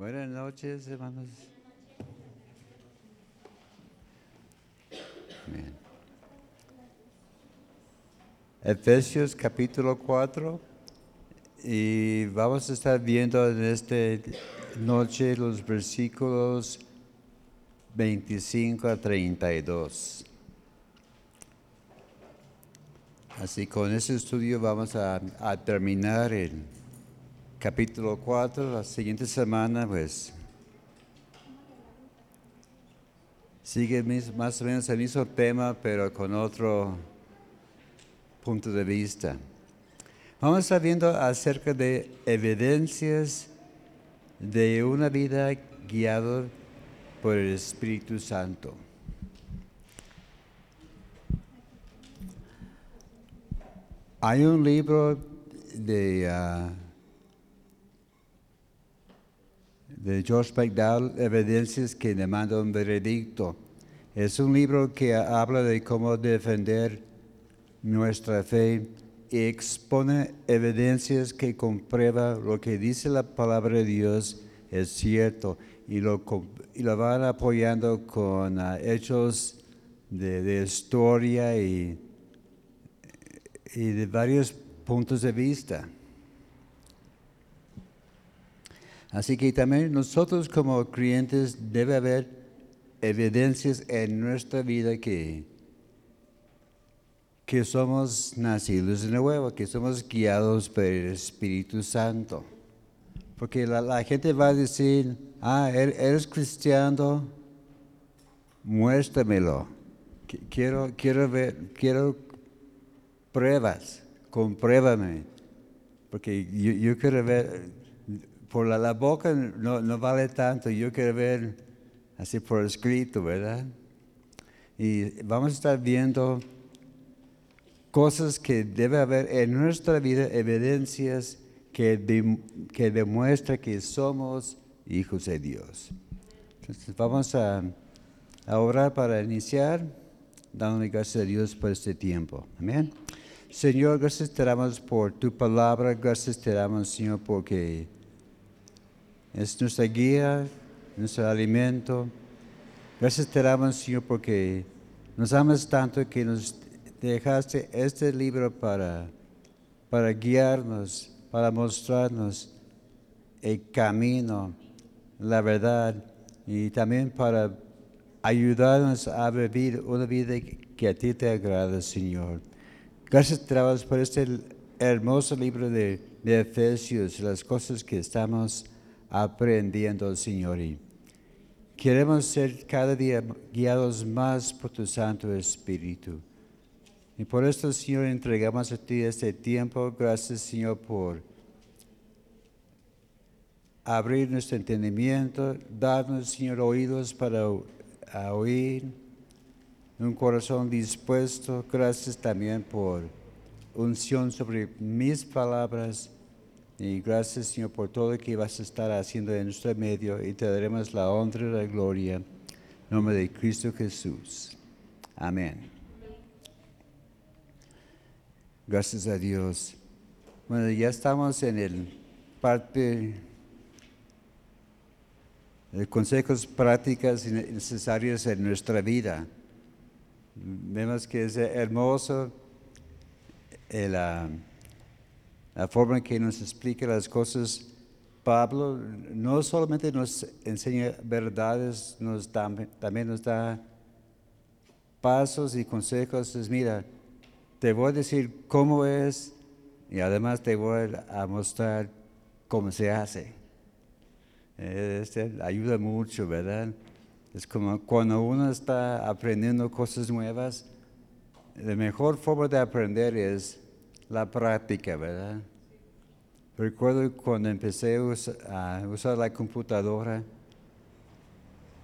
Buenas noches, hermanos. Bien. Efesios capítulo 4 y vamos a estar viendo en esta noche los versículos 25 a 32. Así con ese estudio vamos a, a terminar el capítulo 4. La siguiente semana, pues, sigue más o menos el mismo tema, pero con otro punto de vista. Vamos a estar viendo acerca de evidencias de una vida guiada por el Espíritu Santo. Hay un libro de, ah, de George McDowell, Evidencias que demanda un veredicto. Es un libro que habla de cómo defender nuestra fe y expone evidencias que comprueba lo que dice la palabra de Dios es cierto y lo, y lo van apoyando con ah, hechos de, historia y de varios puntos de vista. Así que también nosotros como creyentes debe haber evidencias en nuestra vida que, que somos nacidos de nuevo, que somos guiados por el Espíritu Santo. Porque la, gente va a decir, ah, er- eres cristiano, muéstramelo. Qui- Quiero, quiero ver, quiero pruebas, compruébame. Porque yo, yo quiero ver, por la, la boca no, vale tanto, yo quiero ver así por escrito, ¿verdad? Y vamos a estar viendo cosas que debe haber en nuestra vida, evidencias que, que demuestra que somos hijos de Dios. Entonces vamos a, a orar para iniciar, dándole gracias a Dios por este tiempo. Amén. Señor, gracias te damos por tu palabra, gracias te damos, Señor, porque es nuestra guía, nuestro alimento. Gracias te damos, Señor, porque nos amas tanto que nos dejaste este libro para, para guiarnos, para mostrarnos el camino, la verdad y también para ayudarnos a vivir una vida que a ti te agrada, Señor. Gracias te damos por este hermoso libro de, de Efesios, las cosas que estamos aprendiendo, Señor. Queremos ser cada día guiados más por tu Santo Espíritu. Y por esto, Señor, entregamos a ti este tiempo. Gracias, Señor, por abrir nuestro entendimiento, darnos, Señor, oídos para oír, un corazón dispuesto. Gracias también por unción sobre mis palabras. Y gracias, Señor, por todo lo que vas a estar haciendo en nuestro medio. Y te daremos la honra y la gloria. Nombre de Cristo Jesús. Amén. Gracias a Dios. Bueno, ya estamos en el parte de consejos prácticas necesarios en nuestra vida. Vemos que es hermoso el, ah, la forma en que nos explica las cosas. Pablo no solamente nos enseña verdades, nos da- también nos da pasos y consejos. Es, mira, te voy a decir cómo es y además te voy a mostrar cómo se hace. Este ayuda mucho, ¿verdad? Es como cuando uno está aprendiendo cosas nuevas, la mejor forma de aprender es la práctica, ¿verdad? Recuerdo cuando empecé a us- a usar la computadora.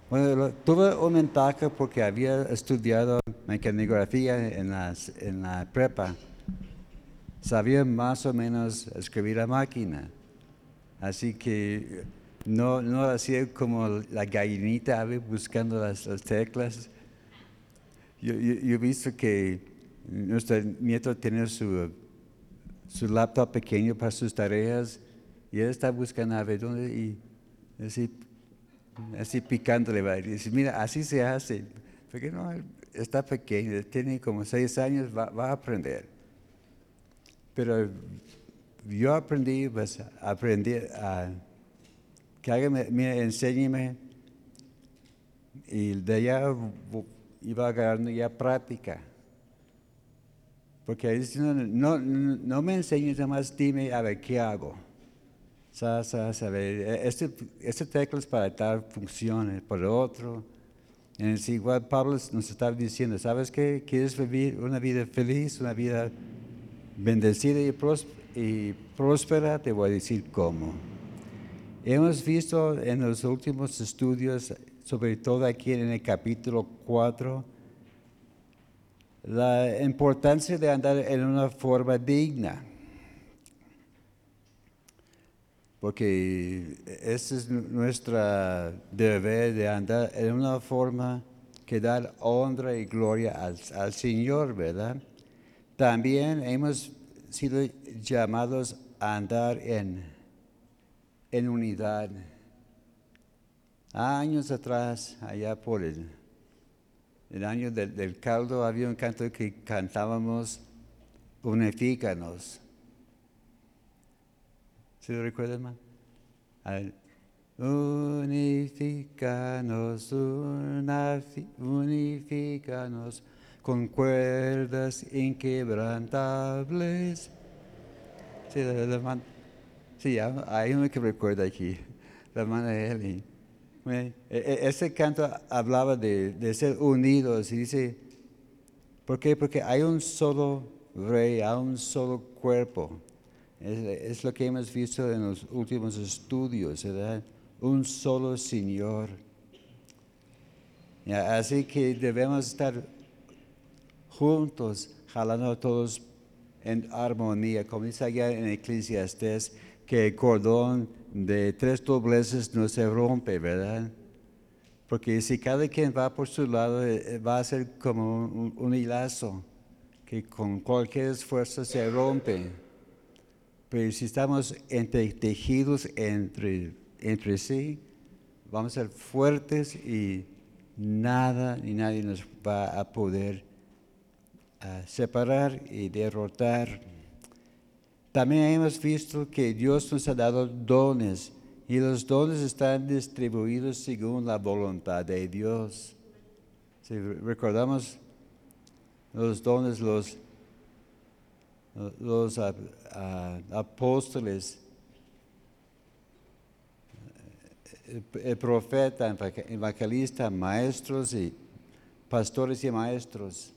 Bueno, tuve una ventaja porque había estudiado mecanografía en, en la prepa. Sabía más o menos escribir a máquina. Así que no, no hacía como la gallinita buscando las, las teclas. Yo, he visto que nuestro nieto tiene su, su laptop pequeño para sus tareas y él está buscando a ver dónde y así, así picándole, va, dice, mira, así se hace. Porque no, está pequeño, tiene como seis años, va, va a aprender. Pero yo aprendí, pues, aprendí a que hágame, mira, enséñeme. Y de allá iba agarrando ya práctica. Porque ahí no, no, no me enseñes, más dime a ver qué hago. Sa, sa, sa, este, este tecla es para tal función, por otro. En el igual Pablo nos está diciendo, ¿sabes qué? ¿Quieres vivir una vida feliz, una vida bendecida y, y próspera? Te voy a decir cómo. Hemos visto en los últimos estudios, sobre todo aquí en el capítulo 4, la importancia de andar en una forma digna. Porque ese es nuestro deber de andar en una forma que da honra y gloria al, Señor, ¿verdad? También hemos sido llamados a andar en, en unidad. Años atrás, allá por el el año del, caldo había un canto que cantábamos, unifícanos. ¿Se lo recuerdan, más? Unifícanos, unifícanos con cuerdas inquebrantables. Sí, la, sí hay uno que recuerda aquí, la hermana Eli. E, e, ese canto hablaba de, ser unidos y dice, ¿por qué? Porque hay un solo rey, hay un solo cuerpo. Es, lo que hemos visto en los últimos estudios, ¿verdad? Un solo Señor. Así que debemos estar juntos, jalando todos en armonía, como dice allá en Eclesiastes, que el cordón de tres dobleces no se rompe, ¿verdad? Porque si cada quien va por su lado, eh, eh, va a ser como un, hilazo que con cualquier esfuerzo se rompe. Pero si estamos tejidos entre, entre sí, vamos a ser fuertes y nada ni nadie nos va a poder ah, separar y derrotar. También hemos visto que Dios nos ha dado dones y los dones están distribuidos según la voluntad de Dios. Si recordamos los dones, los, los apóstoles, el, profeta, evangelista, maestros y pastores y maestros.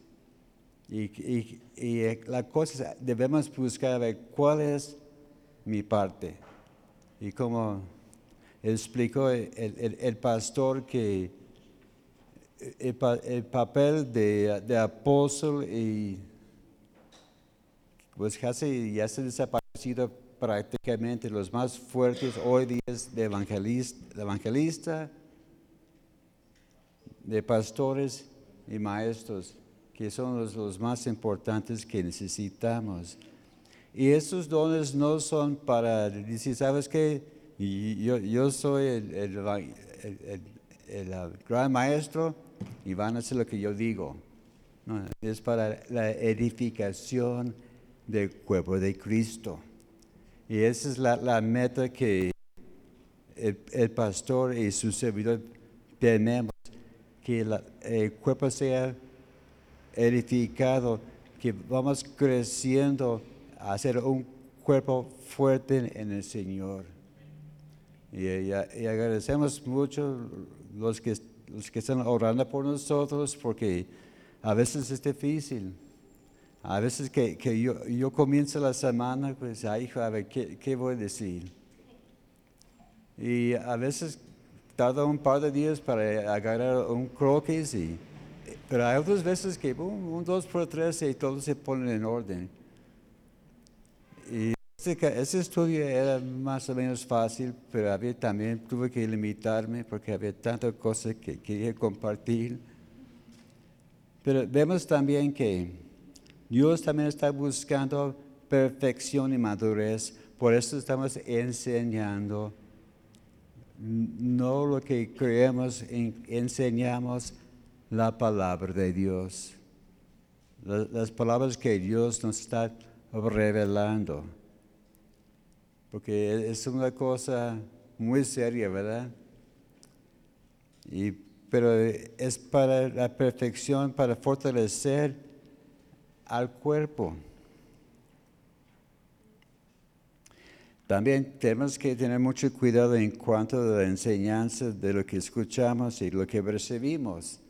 Y, eh, la cosa es, debemos buscar ver cuál es mi parte. Y como explicó el, pastor que el, papel de, apóstol y pues casi ya se desaparecido prácticamente los más fuertes hoy día es de evangelista, de evangelista, de pastores y maestros que son los, más importantes que necesitamos. Y esos dones no son para decir, ¿sabes qué? Yo, yo soy el, gran maestro y van a hacer lo que yo digo. No, es para la edificación del cuerpo de Cristo. Y esa es la, la meta que el, pastor y su servidor tenemos, que el cuerpo sea edificado, que vamos creciendo a ser un cuerpo fuerte en el Señor. Y, agradecemos mucho los que, los que están orando por nosotros porque a veces es difícil. A veces que, yo, yo, comienzo la semana, pues, ay, a ver, ¿qué, ¿qué, voy a decir? Y a veces tarda un par de días para agarrar un croquis y pero hay otras veces que un, dos por tres y todo se pone en orden. Y ese, estudio era más o menos fácil, pero había, también tuve que limitarme porque había tantas cosas que quería compartir. Pero vemos también que Dios también está buscando perfección y madurez. Por eso estamos enseñando no lo que creemos, enseñamos la palabra de Dios. Las palabras que Dios nos está revelando. Porque es una cosa muy seria, ¿verdad? Y, pero es para la perfección, para fortalecer al cuerpo. También tenemos que tener mucho cuidado en cuanto a la enseñanza de lo que escuchamos y lo que recibimos.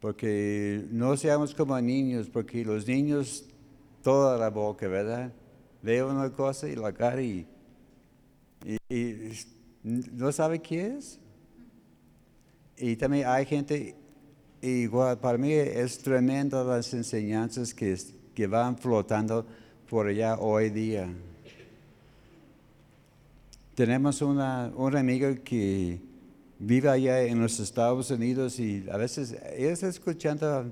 Porque no seamos como niños, porque los niños, toda la boca, ¿verdad? Ve una cosa y la cara y, no sabe qué es. Y también hay gente, igual, para mí es tremendo las enseñanzas que, que van flotando por allá hoy día. Tenemos una, una amiga que vive allá en los Estados Unidos y a veces ella está escuchando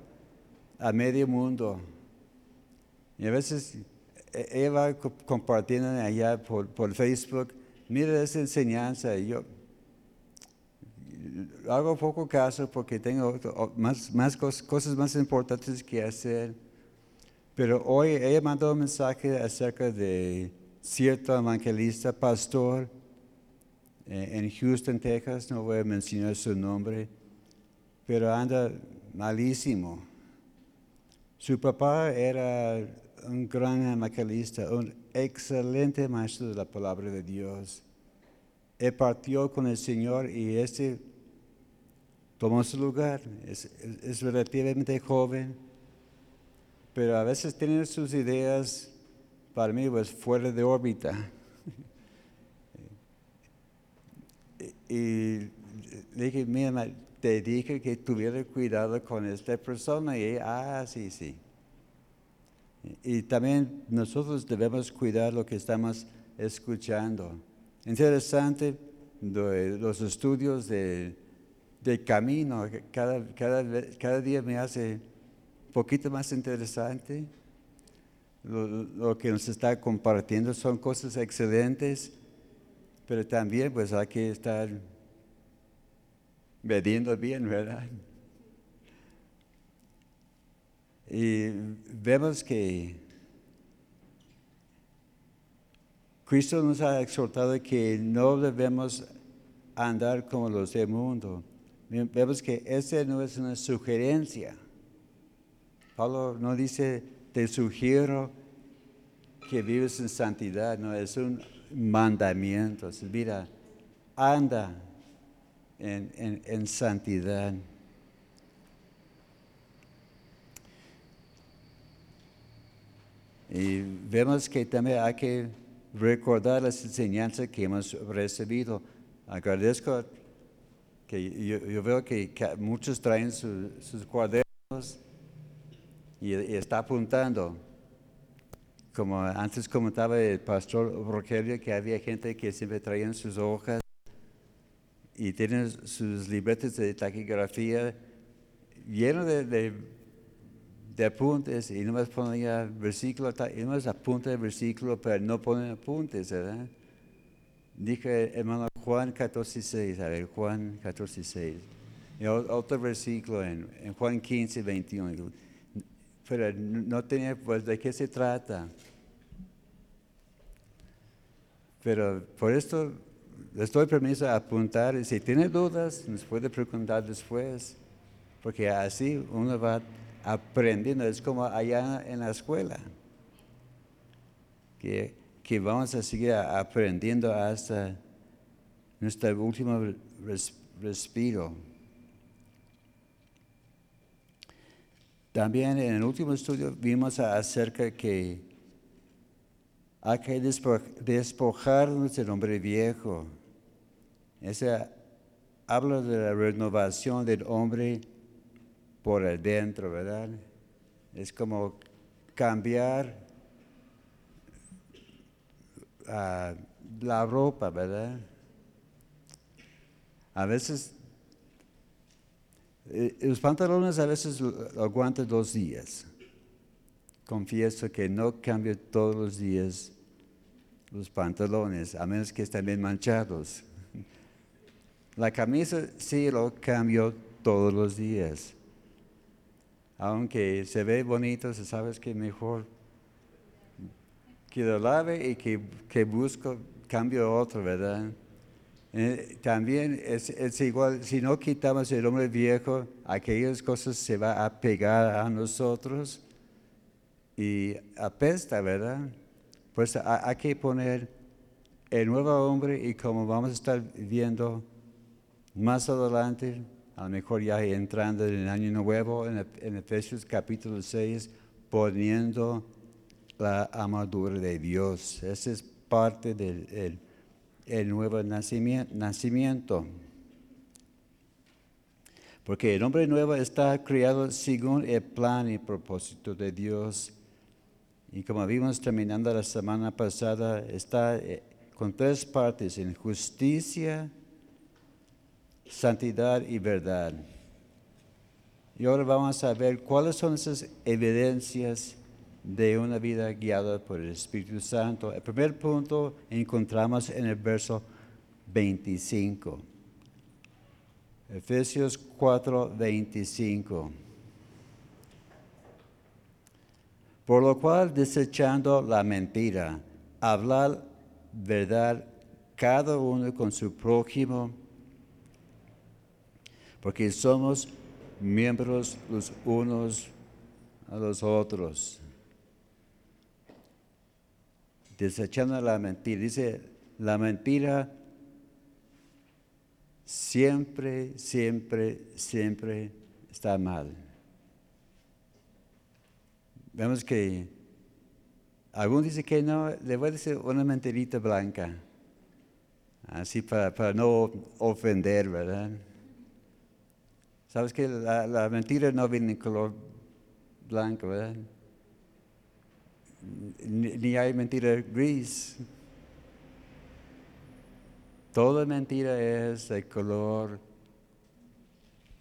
a, medio mundo. Y a veces ella va compartiendo allá por, por Facebook, mira esa enseñanza. Y yo hago poco caso porque tengo más, más cosas, más importantes que hacer. Pero hoy ella mandó un mensaje acerca de cierto evangelista, pastor, en Houston, Texas, no voy a mencionar su nombre, pero anda malísimo. Su papá era un gran evangelista, un excelente maestro de la palabra de Dios. Él partió con el Señor y este tomó su lugar. Es, es relativamente joven, pero a veces tiene sus ideas, para mí, pues fuera de órbita. Y le dije, mira, te dije que tuviera cuidado con esta persona. Y ella, ah, sí, sí. Y, también nosotros debemos cuidar lo que estamos escuchando. Interesante los estudios de, camino, cada, cada, cada día me hace un poquito más interesante. Lo, lo, que nos está compartiendo son cosas excelentes pero también pues hay que estar mediendo bien, ¿verdad? Y vemos que Cristo nos ha exhortado que no debemos andar como los del mundo. Vemos que esa no es una sugerencia. Pablo no dice, te sugiero que vives en santidad, no, es un mandamientos. Mira, anda en, santidad. Y vemos que también hay que recordar las enseñanzas que hemos recibido. Agradezco que yo, veo que, muchos traen sus cuadernos y está apuntando como antes comentaba el pastor Rogelio, que había gente que siempre traían sus hojas y tienen sus libretas de taquigrafía llenos de, apuntes y no más ponía versículo, y no más apunta el versículo, pero no ponen apuntes, ¿verdad? Dije hermano Juan 14.6, a ver, Juan 14.6. Y otro versículo en, en Juan 15, 21 pero no tenía, pues, ¿de qué se trata? Pero por esto les doy permiso a apuntar si tiene dudas, nos puede preguntar después, porque así uno va aprendiendo, es como allá en la escuela, que, que vamos a seguir aprendiendo hasta nuestro último respiro. También en el último estudio vimos acerca que hay que despojarnos del hombre viejo. Ese habla de la renovación del hombre por adentro, ¿verdad? Es como cambiar ah, la ropa, ¿verdad? A veces eh, los pantalones a veces aguantan dos días. Confieso que no cambio todos los días los pantalones, a menos que estén bien manchados. La camisa sí lo cambio todos los días. Aunque se ve bonito, se sabes que mejor que lo lave y que, que busco, cambio otro, ¿verdad? Eh, también es, es, igual, si no quitamos el hombre viejo, aquellas cosas se van a pegar a nosotros y apesta, ¿verdad? Pues hay que poner el nuevo hombre y como vamos a estar viendo más adelante, a lo mejor ya entrando en el año nuevo, en, en Efesios capítulo 6, poniendo la armadura de Dios. Esa es parte del el, nuevo nacimiento, nacimiento. Porque el hombre nuevo está creado según el plan y propósito de Dios. Y como vimos terminando la semana pasada, está eh, con tres partes, en justicia, santidad y verdad. Y ahora vamos a ver cuáles son esas evidencias de una vida guiada por el Espíritu Santo. El primer punto encontramos en el verso 25. Efesios 4, 25. Por lo cual, desechando la mentira, hablar verdad cada uno con su prójimo, porque somos miembros los unos a los otros desechando la mentira. Dice, la mentira siempre, siempre, siempre está mal. Vemos que algunos dicen que no, le voy a decir una mentirita blanca, así para, no ofender, ¿verdad? Sabes que la, la mentira no viene en color blanco, ¿verdad? Ni hay mentira gris. Toda mentira es de color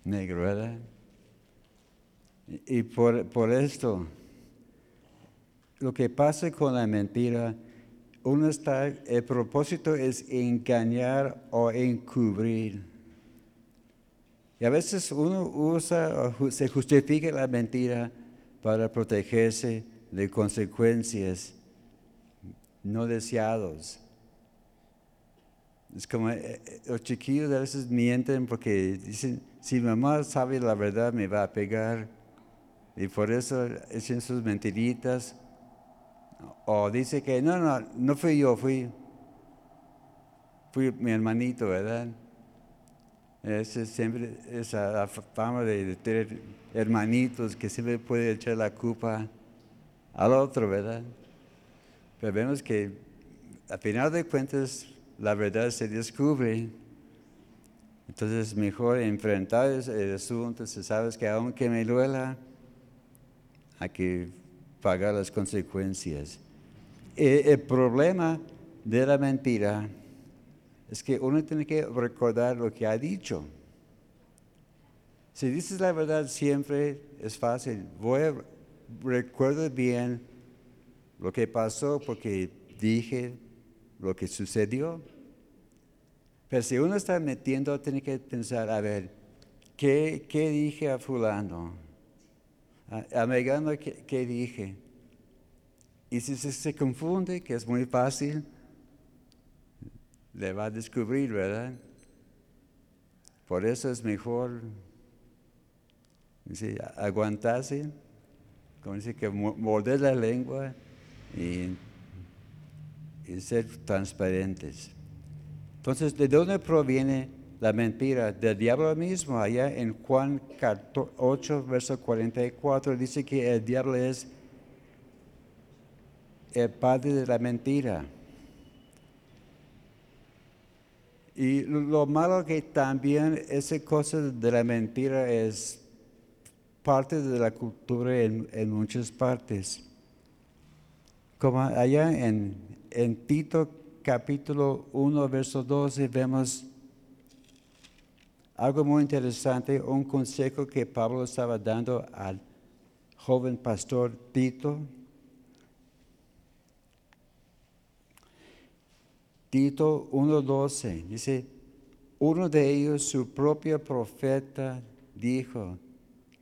negro, ¿verdad? Y por, por esto, lo que pasa con la mentira, uno está, el propósito es engañar o encubrir. Y a veces uno usa o se justifica la mentira para protegerse de consecuencias no deseados. Es como eh, eh, los chiquillos a veces mienten porque dicen, si mamá sabe la verdad me va a pegar. Y por eso hacen sus mentiritas. O dice que no, no, no fui yo, fui, fui mi hermanito, ¿verdad? Esa siempre esa fama de tener hermanitos que siempre puede echar la culpa al otro, ¿verdad? Pero vemos que a final de cuentas la verdad se descubre. Entonces es mejor enfrentar el asunto, si sabes que aunque me duela, hay que pagar las consecuencias. E, el problema de la mentira es que uno tiene que recordar lo que ha dicho. Si dices la verdad siempre es fácil. Voy a recuerdo bien lo que pasó porque dije lo que sucedió. Pero si uno está metiendo, tiene que pensar, a ver, ¿qué, dije a fulano? A, Megano, ¿qué, dije? Y si se, se, confunde, que es muy fácil, le va a descubrir, ¿verdad? Por eso es mejor aguantarse como dice que morder la lengua y, ser transparentes. Entonces, ¿de dónde proviene la mentira? Del diablo mismo. Allá en Juan 8, verso 44 dice que el diablo es el padre de la mentira. Y lo malo que también esa cosa de la mentira es parte de la cultura en, muchas partes. Como allá en, en Tito capítulo 1, verso 12, vemos algo muy interesante, un consejo que Pablo estaba dando al joven pastor Tito. Tito 1.12 dice, uno de ellos, su propio profeta, dijo,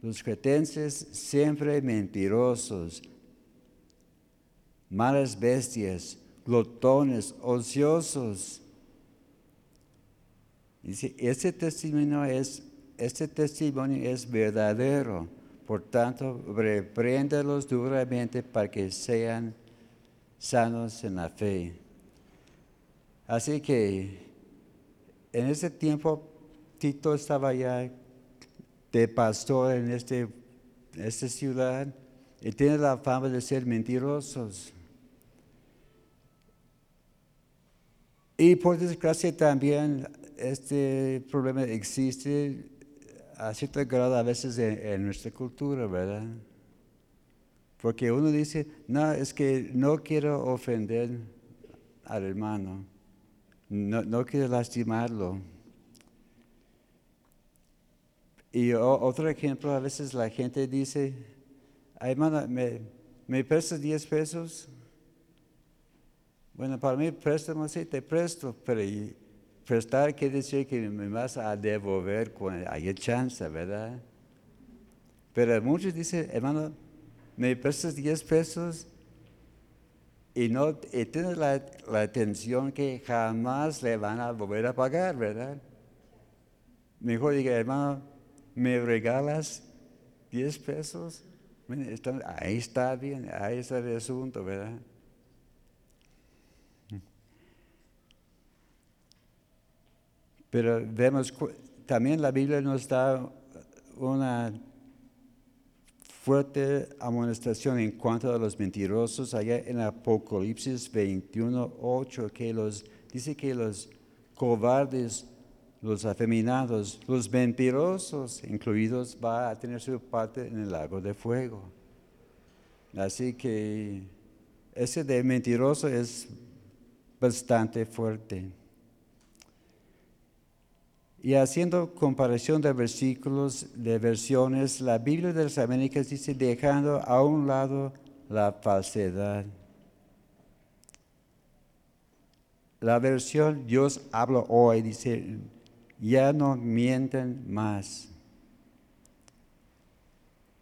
los cretenses siempre mentirosos, malas bestias, glotones, ociosos. Dice, este testimonio es, este testimonio es verdadero. Por tanto, repréndalos duramente para que sean sanos en la fe. Así que en ese tiempo Tito estaba ya de pastor en este, esta ciudad y tiene la fama de ser mentirosos. Y por desgracia también este problema existe a cierto grado a veces en, nuestra cultura, ¿verdad? Porque uno dice, no, es que no quiero ofender al hermano, no, no quiero lastimarlo. Y otro ejemplo, a veces la gente dice, hermano, ¿me, me prestas 10 pesos? Bueno, para mí préstamo sí, te presto, pero prestar quiere decir que me vas a devolver cuando haya chance, ¿verdad? Pero muchos dicen, hermano, me prestas 10 pesos y no tienes la, la, atención que jamás le van a volver a pagar, ¿verdad? Mejor diga, hermano, ¿me regalas 10 pesos? Ahí está bien, ahí está el asunto, ¿verdad? Pero vemos, también la Biblia nos da una fuerte amonestación en cuanto a los mentirosos, allá en Apocalipsis 21, 8, que los, dice que los cobardes, los afeminados, los mentirosos incluidos, va a tener su parte en el lago de fuego. Así que ese de mentiroso es bastante fuerte. Y haciendo comparación de versículos, de versiones, la Biblia de las Américas dice dejando a un lado la falsedad. La versión Dios habla hoy dice, ya no mienten más.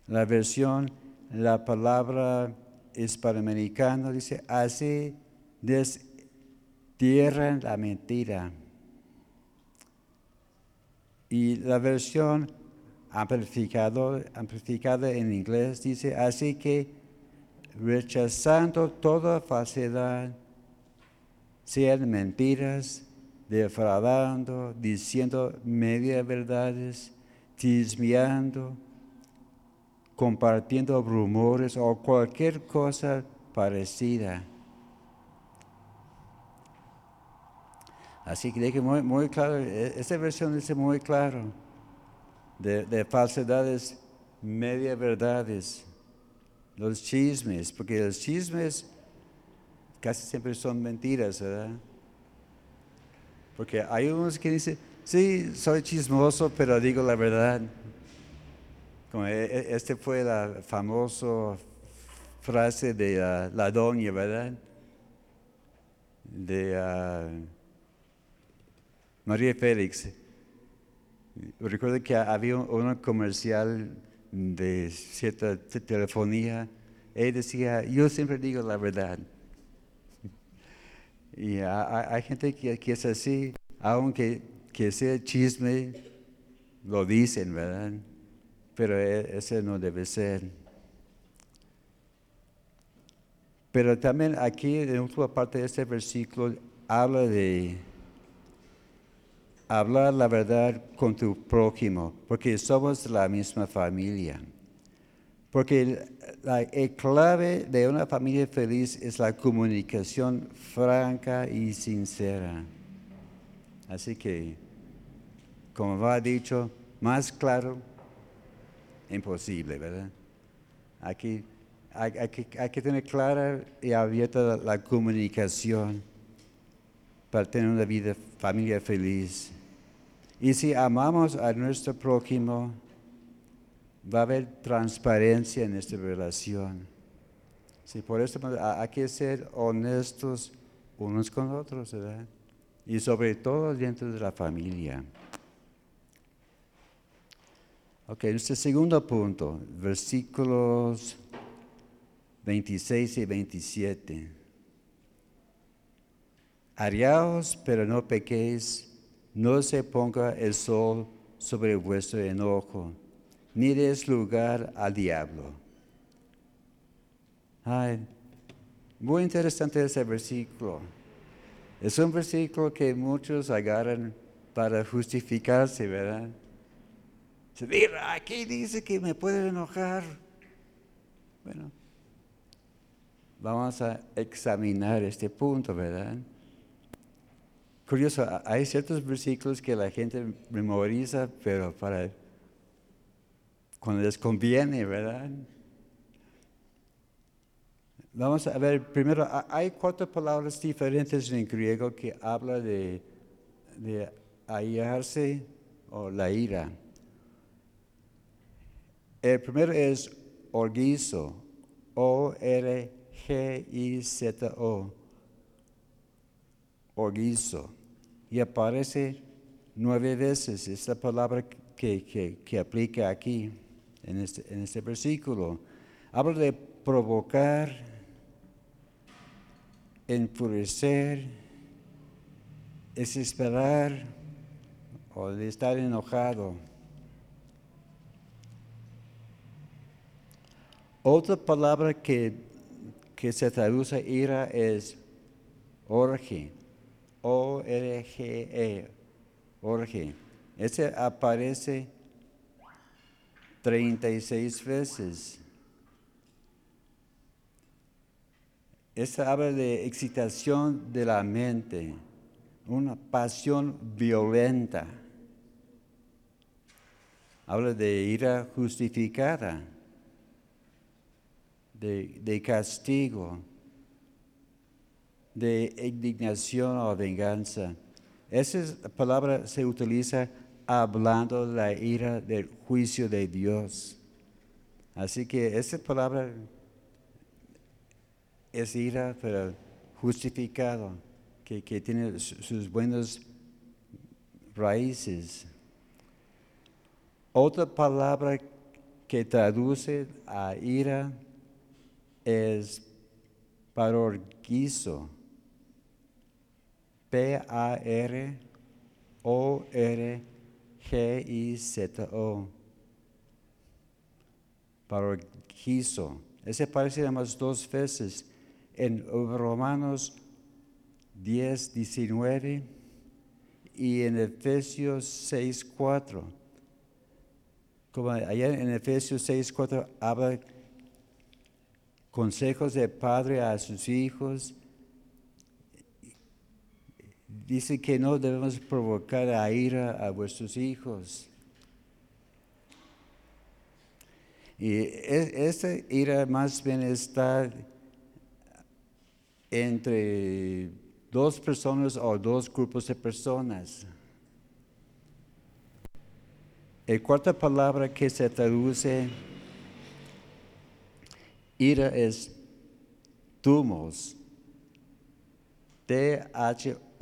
La versión, la palabra hispanoamericana dice, así destierran la mentira. Y la versión amplificada en inglés dice, así que rechazando toda falsedad, sean mentiras, defraudando, diciendo media verdades, chismeando, compartiendo rumores o cualquier cosa parecida. Así que dije muy, claro, e, esta versión dice muy claro de, falsedades, media verdades, los chismes, porque los chismes casi siempre son mentiras, ¿verdad? Porque hay unos que dicen, sí, soy chismoso, pero digo la verdad. Como e, e, este fue la famosa frase de la doña, ¿verdad? De... Ah, María Félix, recuerdo que había un comercial de cierta telefonía. Él decía, yo siempre digo la verdad. Y hay, gente que, es así, aunque que sea chisme, lo dicen, ¿verdad? Pero e, ese no debe ser. Pero también aquí, en otra parte de este versículo, habla de hablar la verdad con tu prójimo, porque somos la misma familia. Porque la clave de una familia feliz es la comunicación franca y sincera. Así que, como va dicho, más claro, imposible, ¿verdad? Aquí hay, que, tener clara y abierta la comunicación para tener una vida, familia feliz. Y si amamos a nuestro prójimo, va a haber transparencia en esta relación. Sí, por eso hay que ser honestos unos con otros, ¿verdad? Y sobre todo dentro de la familia. Ok, este segundo punto, versículos 26 y 27. Ariaos, pero no pequéis, no se ponga el sol sobre vuestro enojo, ni des lugar al diablo. Ay, muy interesante ese versículo. Es un versículo que muchos agarran para justificarse, ¿verdad? Se mira, aquí dice que me puede enojar. Bueno, vamos a examinar este punto, ¿verdad? Curioso, hay ciertos versículos que la gente memoriza, pero para cuando les conviene, ¿verdad? Vamos a ver, primero, hay cuatro palabras diferentes en griego que habla de, de airarse o la ira. El primero es orgizo, O-R-G-I-Z-O, orgizo. Y aparece nueve veces esta palabra que, que, aplica aquí, en este, en este versículo. Habla de provocar, enfurecer, desesperar o de estar enojado. Otra palabra que, que se traduce ira es orge, O-R-G-E, orge. Ese aparece 36 veces. Esta habla de excitación de la mente, una pasión violenta. Habla de ira justificada de, castigo, de indignación o venganza. Esa palabra se utiliza hablando de la ira del juicio de Dios. Así que esa palabra es ira, pero justificado, que, que tiene sus buenas raíces. Otra palabra que traduce a ira es parorgizo. P-A-R-O-R-G-I-Z-O. Parorgizo. Ese aparece más dos veces en Romanos 10, 19 y en Efesios 6, 4. Como allá en Efesios 6, 4 habla consejos de padre a sus hijos. Dice que no debemos provocar a ira a vuestros hijos. Y esta ira más bien está entre dos personas o dos grupos de personas. La cuarta palabra que se traduce Ira es tumos. T-H-U-M-O-S.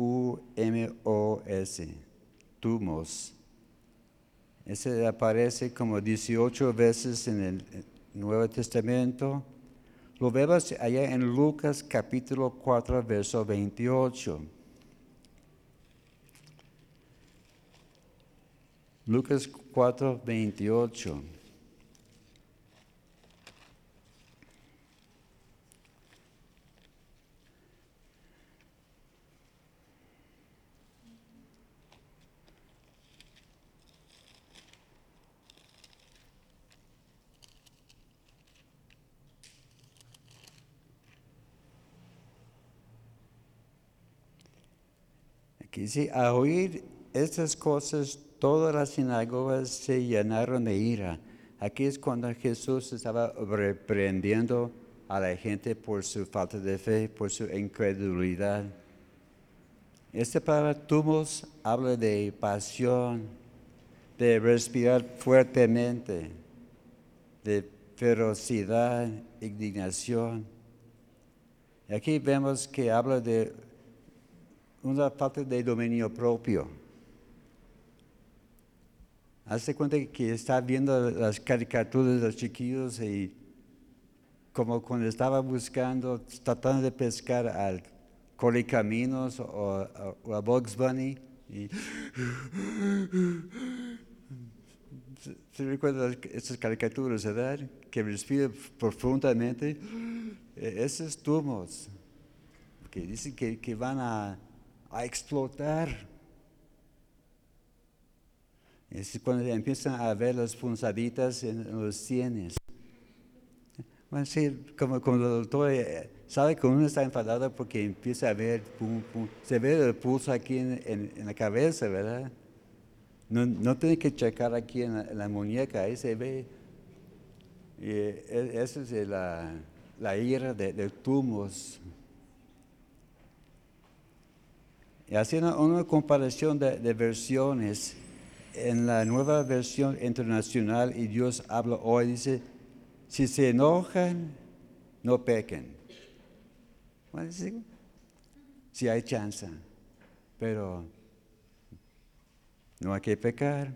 Tumos. Ese aparece como 18 veces en el Nuevo Testamento. Lo vemos allá en Lucas capítulo 4, verso 28. Lucas 4, 28. Dice, a oír estas cosas, todas las sinagogas se llenaron de ira. Aquí es cuando Jesús estaba reprendiendo a la gente por su falta de fe, por su incredulidad. Esta palabra tumos habla de pasión, de respirar fuertemente, de ferocidad, indignación. Aquí vemos que habla de una falta de dominio propio. Hace cuenta que está viendo las caricaturas de los chiquillos y como cuando estaba buscando, tratando de pescar al Correcaminos o, o, a Bugs Bunny. Y ¿Se recuerdan estas caricaturas, verdad? Que respira profundamente. E, esos tumos que dicen que, que van a, a, explotar. Es cuando empiezan a ver las punzaditas en, los sienes. Bueno, sí, como, como el doctor eh, sabe que uno está enfadado porque empieza a ver, se ve el pulso aquí en, en, la cabeza, ¿verdad? No, no, tiene que checar aquí en la, muñeca, ahí se ve. Y e, esa es la, la ira de, de tumos. Y haciendo una comparación de, versiones, en la nueva versión internacional, y Dios habla hoy, dice, si se enojan, no pequen. Bueno, si hay chance, pero no hay que pecar.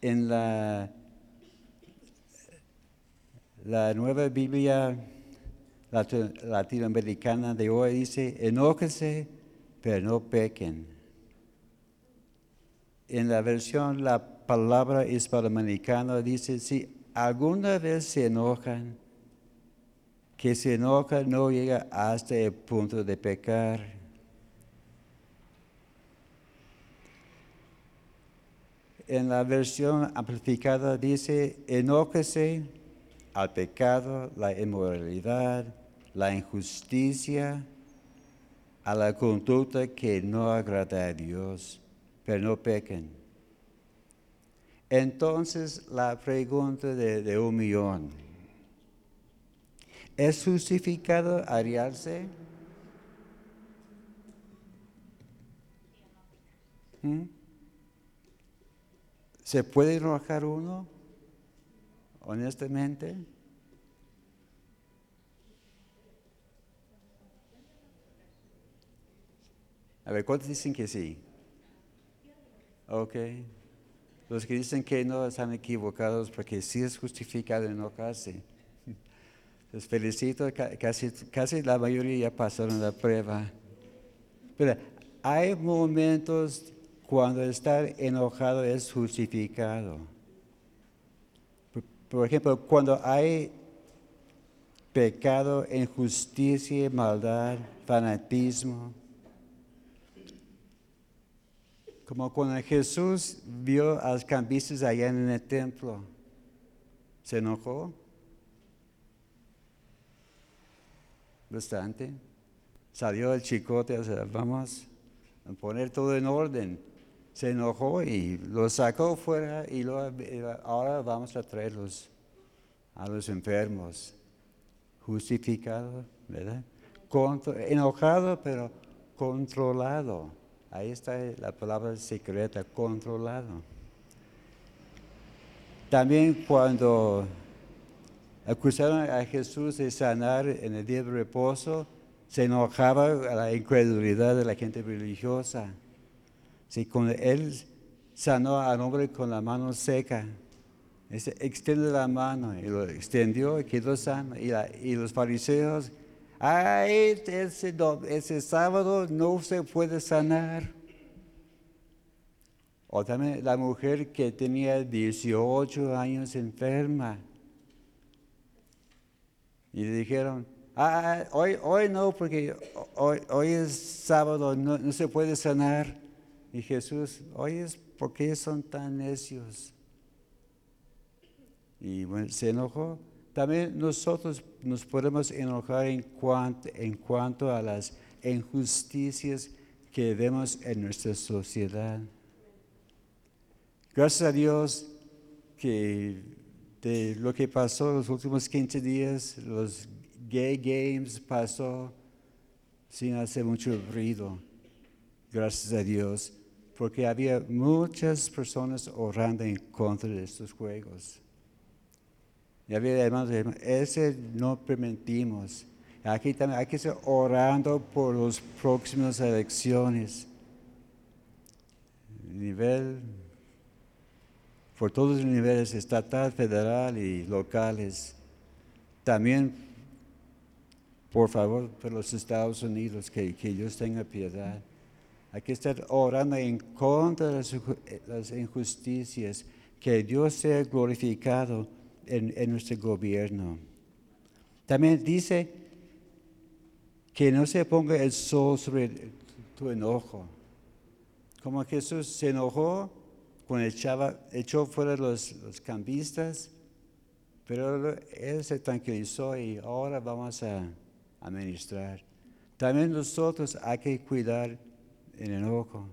En la, la nueva Biblia latinoamericana de hoy dice, enóquese, pero no pequen. En la versión, la palabra hispanoamericana dice, si alguna vez se enojan, que se enoja no llega hasta el punto de pecar. en la versión amplificada dice, enóquese al pecado, la inmoralidad, la injusticia, a la conducta que no agrada a Dios, pero no pequen. Entonces la pregunta de, un millón, ¿es justificado ariarse? ¿Mm? ¿Se puede enojar uno? Honestamente. A ver, ¿cuántos dicen que sí? Ok. Los que dicen que no están equivocados porque sí es justificado enojarse. Les felicito, casi, casi la mayoría ya pasaron la prueba. Pero hay momentos cuando estar enojado es justificado. Por ejemplo, cuando hay pecado, injusticia, maldad, fanatismo. Como cuando Jesús vio a los cambistas allá en el templo, se enojó bastante. Salió el chicote, vamos a poner todo en orden se enojó y lo sacó fuera y ahora vamos a traerlos a los enfermos. Justificado, ¿verdad? enojado, pero controlado. Ahí está la palabra secreta, controlado. También cuando acusaron a Jesús de sanar en el día de reposo, se enojaba a la incredulidad de la gente religiosa. Sí, cuando él sanó al hombre con la mano seca, extiende la mano y lo extendió y quedó sano. Y, los fariseos, ay, ese, ese sábado no se puede sanar. O también la mujer que tenía 18 años enferma. Y le dijeron, ah, hoy, hoy no, porque hoy, hoy es sábado, no, no se puede sanar. Y Jesús, oye, ¿por qué son tan necios? Y bueno, se enojó. También nosotros nos podemos enojar en cuanto, en cuanto a las injusticias que vemos en nuestra sociedad. Gracias a Dios que de lo que pasó los últimos 15 días, los gay games pasó sin hacer mucho ruido. Gracias a Dios porque había muchas personas orando en contra de estos juegos. Y había hermanos, ese no permitimos. Aquí también hay que estar orando por las próximas elecciones. Nivel, por todos los niveles, estatal, federal y locales. También, por favor, por los Estados Unidos, que, que Dios tenga piedad. Hay que estar orando en contra de las injusticias, que Dios sea glorificado en, en nuestro gobierno. También dice que no se ponga el sol sobre tu enojo. Como Jesús se enojó cuando echaba, echó fuera los, los cambistas, pero él se tranquilizó y ahora vamos a administrar. También nosotros hay que cuidar el enojo.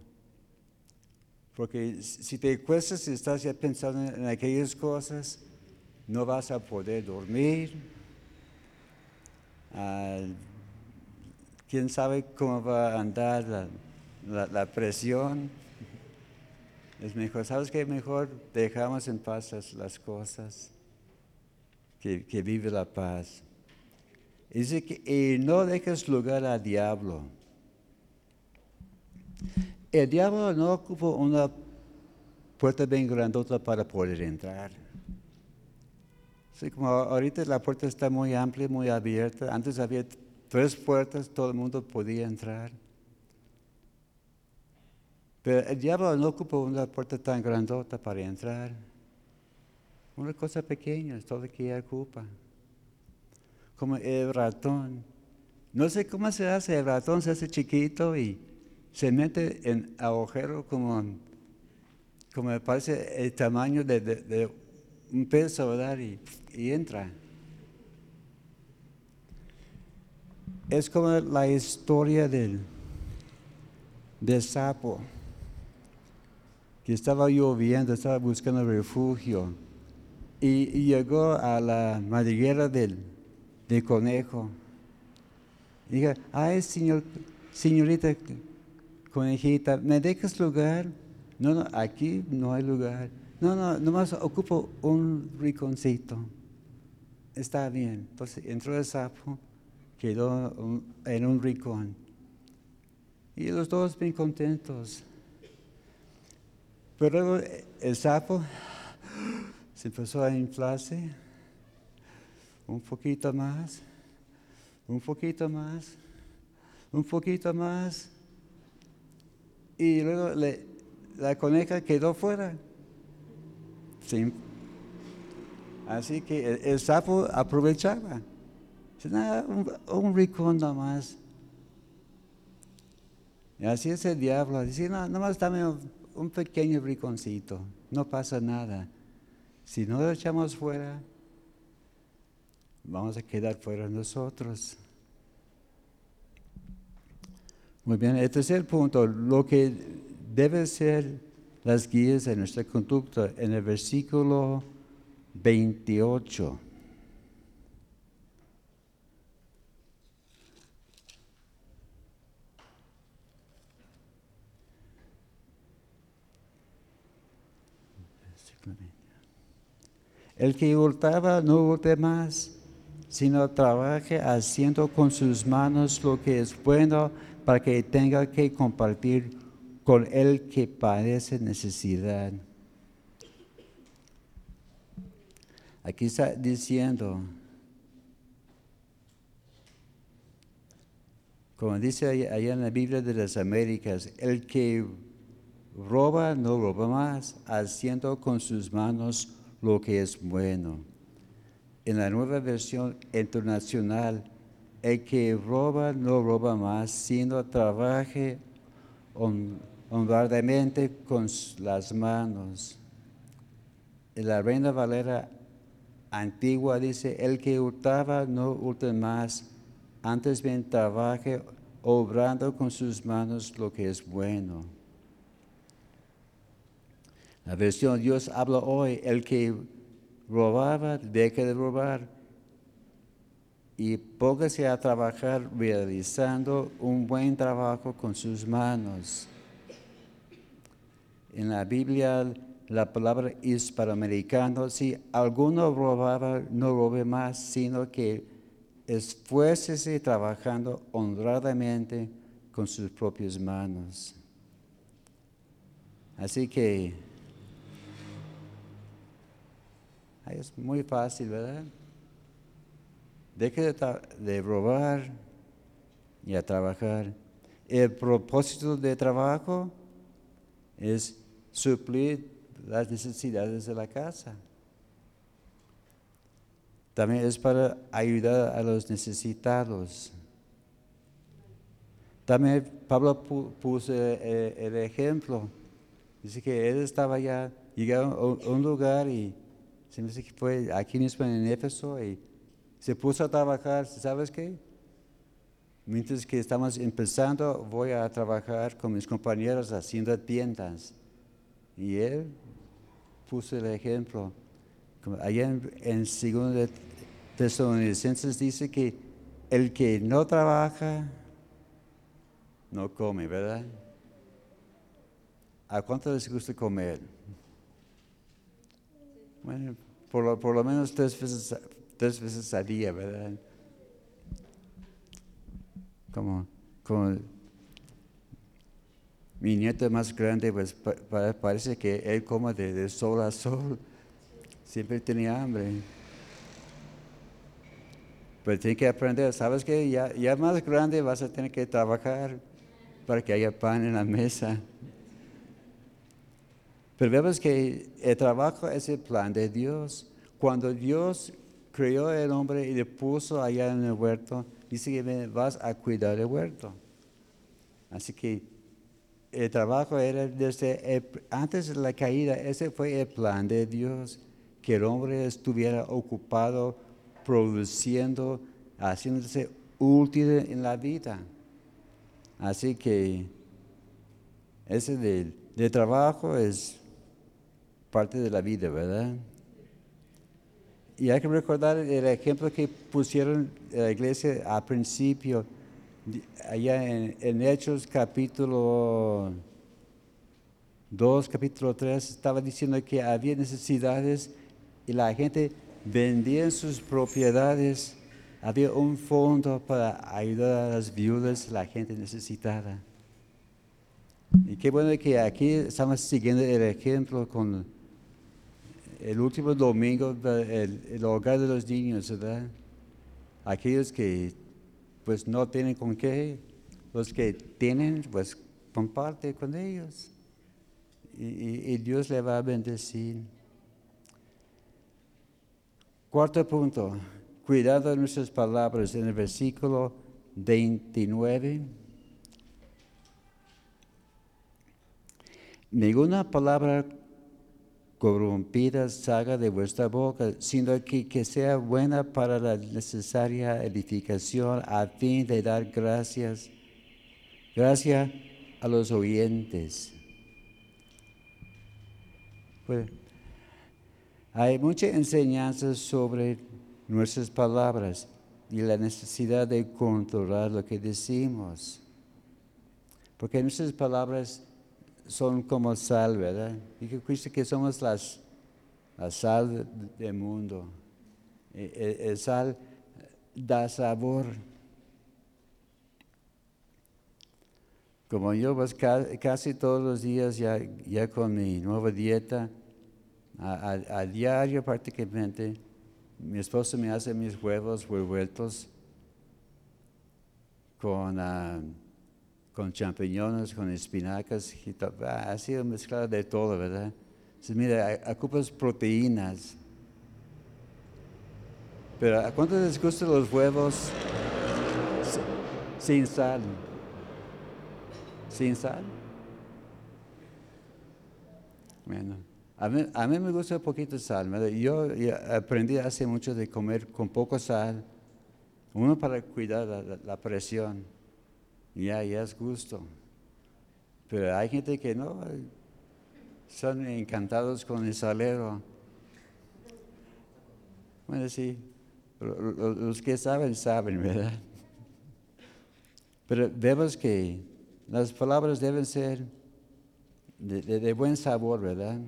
Porque si te cuestas y estás ya pensando en aquellas cosas, no vas a poder dormir. Ah, quién sabe cómo va a andar la, presión. Es mejor, ¿sabes qué? Mejor dejamos en paz las, cosas, que, vive la paz. Dice que y no dejes lugar al diablo. El diablo no ocupa una puerta bien grandota para poder entrar. Sí, como ahorita la puerta está muy amplia, muy abierta. Antes había tres puertas, todo el mundo podía entrar. Pero el diablo no ocupa una puerta tan grandota para entrar. Una cosa pequeña es todo lo que ocupa. Como el ratón. No sé cómo se hace, el ratón se hace chiquito y se mete en agujero como, como me parece el tamaño de, un peso, ¿verdad? Y, y entra. Es como la historia del, del sapo que estaba lloviendo, estaba buscando refugio y, llegó a la madriguera del, conejo. Y dije, ay, señor, señorita conejita, ¿me dejas lugar? No, no, aquí no hay lugar. No, no, nomás ocupo un rinconcito. Está bien. Entonces entró el sapo, quedó en un rincón. Y los dos bien contentos. Pero luego el sapo se empezó a inflarse un poquito más, un poquito más, un poquito más. Y luego la coneja quedó fuera. Así que el, sapo aprovechaba. un, un rincón más. Y así es el diablo. Dice, no, nomás dame un pequeño rinconcito, no pasa nada. Si no lo echamos fuera, vamos a quedar fuera nosotros. Muy bien, el tercer punto, lo que debe ser las guías de nuestra conducta en el versículo 28. El que hurtaba no hurte más, sino trabaje haciendo con sus manos lo que es bueno para que tenga que compartir con el que padece necesidad. Aquí está diciendo, como dice allá en la Biblia de las Américas, el que roba no roba más, haciendo con sus manos lo que es bueno. En la nueva versión internacional, el que roba no roba más, sino trabaje honradamente con las manos. La Reina Valera antigua dice, el que hurtaba no hurte más, antes bien trabaje obrando con sus manos lo que es bueno. La versión Dios habla hoy, el que robaba, deje de robar y póngase a trabajar realizando un buen trabajo con sus manos. En la Biblia la palabra hispanoamericano, si alguno robaba, no robe más, sino que esfuércese trabajando honradamente con sus propias manos. Así que es muy fácil, ¿verdad? Deje de, de robar y a trabajar. El propósito de trabajo es suplir las necesidades de la casa. También es para ayudar a los necesitados. También Pablo puso eh, el, ejemplo. Dice que él estaba ya, llegando a un lugar y se me dice que fue aquí mismo en Éfeso y se puso a trabajar. ¿Sabes qué? Mientras que estamos empezando, voy a trabajar con mis compañeros haciendo tiendas. Y él puso el ejemplo. Allá en, en segundo Tesalonicenses dice que el que no trabaja, no come, ¿verdad? ¿A cuánto les gusta comer? Bueno, por lo, por lo menos tres veces, tres veces al día, ¿verdad? Como, como mi nieto más grande, pues parece que él come de, sol a sol. Siempre tenía hambre. Pero tiene que aprender, ¿sabes qué? Ya, ya más grande vas a tener que trabajar para que haya pan en la mesa. Pero vemos que el trabajo es el plan de Dios. Cuando Dios creó el hombre y le puso allá en el huerto, dice que vas a cuidar el huerto. Así que el trabajo era desde antes de la caída, ese fue el plan de Dios, que el hombre estuviera ocupado produciendo, haciéndose útil en la vida. Así que ese de, trabajo es parte de la vida, ¿verdad? Y hay que recordar el ejemplo que pusieron la iglesia al principio allá en, Hechos capítulo 2, capítulo 3, estaba diciendo que había necesidades y la gente vendía sus propiedades. Había un fondo para ayudar a las viudas, la gente necesitada. Y qué bueno que aquí estamos siguiendo el ejemplo con el último domingo, el, hogar de los niños, ¿verdad? Aquellos que pues no tienen con qué. Los que tienen, pues comparte con ellos. Y, Dios le va a bendecir. Cuarto punto, cuidado de nuestras palabras. En el versículo 29. Ninguna palabra corrompida salga de vuestra boca, sino que, que sea buena para la necesaria edificación a fin de dar gracias, gracias a los oyentes. Pues, hay mucha enseñanza sobre nuestras palabras y la necesidad de controlar lo que decimos. Porque nuestras palabras son como sal, ¿verdad? Que Cristo que somos las, la sal del mundo. El, e, el, sal da sabor. Como yo pues casi todos los días ya, ya con mi nueva dieta, a, diario prácticamente, mi esposo me hace mis huevos revueltos con... Uh, con champiñones, con espinacas, ha sido mezclado de todo, ¿verdad? Mira, ocupas proteínas. Pero ¿a cuántos les gustan los huevos sin sal? ¿Sin sal? Bueno, a mí, me gusta un poquito de sal. ¿verdad? Yo aprendí hace mucho de comer con poco sal. Uno para cuidar la presión ya, ya es gusto. Pero hay gente que no, son encantados con el salero. Bueno, sí, los que saben, saben, ¿verdad? Pero vemos que las palabras deben ser de, buen sabor, ¿verdad?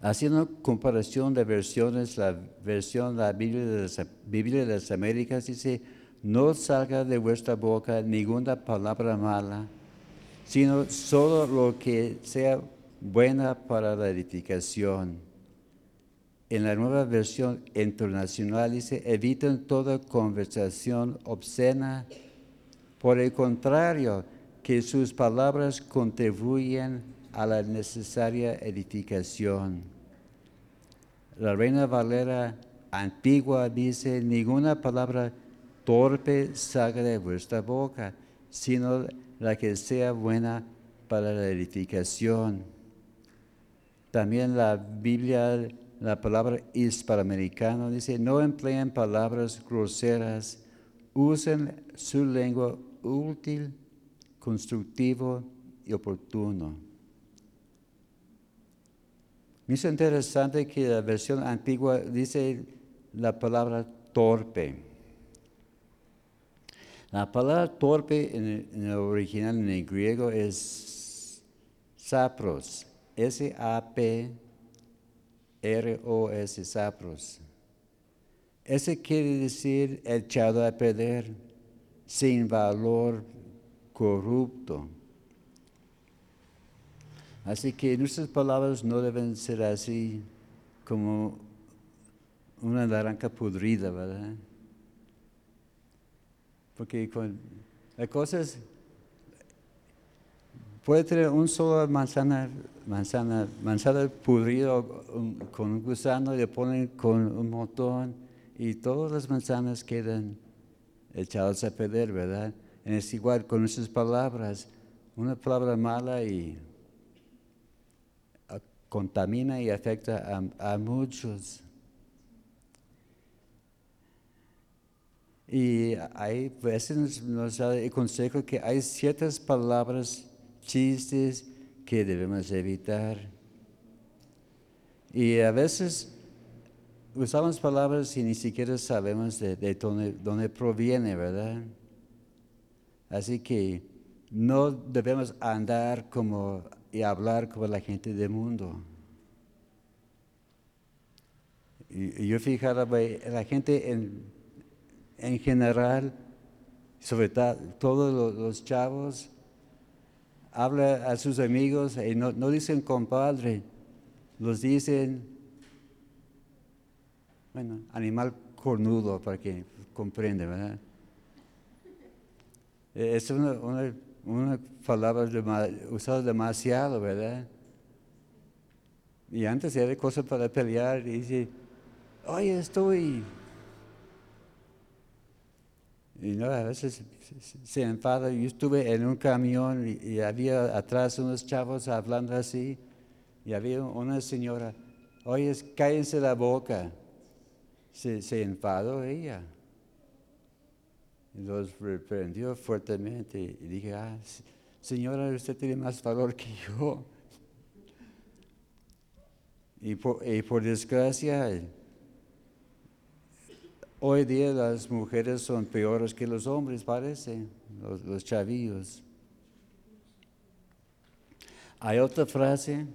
Haciendo comparación de versiones, la versión la de las, Biblia de las Américas dice, no salga de vuestra boca ninguna palabra mala, sino solo lo que sea buena para la edificación. En la nueva versión internacional dice, eviten toda conversación obscena. Por el contrario, que sus palabras contribuyen a la necesaria edificación. La Reina Valera antigua dice, ninguna palabra torpe salga de vuestra boca, sino la que sea buena para la edificación. También la Biblia, la palabra hispanoamericana dice, no empleen palabras groseras, usen su lengua útil constructivo y oportuno. Me es interesante que la versión antigua dice la palabra torpe. La palabra torpe en el, original, en el griego, es sapros. S-A-P-R-O-S, sapros. Ese quiere decir echado a perder, sin valor corrupto. Así que nuestras palabras no deben ser así como una naranja pudrida, ¿verdad? Porque con las cosas puede tener un solo manzana, manzana, manzana pudrido con un gusano y le ponen con un montón y todas las manzanas quedan echadas a perder, ¿verdad? Es igual con esas palabras. Una palabra mala y contamina y afecta a, muchos. Y hay veces nos, da el consejo que hay ciertas palabras, chistes que debemos evitar. Y a veces usamos palabras y ni siquiera sabemos de, de dónde, dónde proviene, ¿verdad? Así que no debemos andar como y hablar como la gente del mundo. Y, yo fijaba, la gente en, en general, sobre todo los, chavos, habla a sus amigos y no, no dicen compadre, los dicen, bueno, animal cornudo para que comprenda, ¿verdad? Es una, una, palabra usada demasiado, ¿verdad? Y antes era cosa para pelear y dice, oye, estoy... Y no, a veces se enfada. Yo estuve en un camión y, había atrás unos chavos hablando así y había una señora, oye, cállense la boca. Se, se enfadó ella. Y los reprendió fuertemente y dije, ah, señora, usted tiene más valor que yo. Y por, desgracia, hoy día las mujeres son peores que los hombres, parece, los, chavillos. Hay otra frase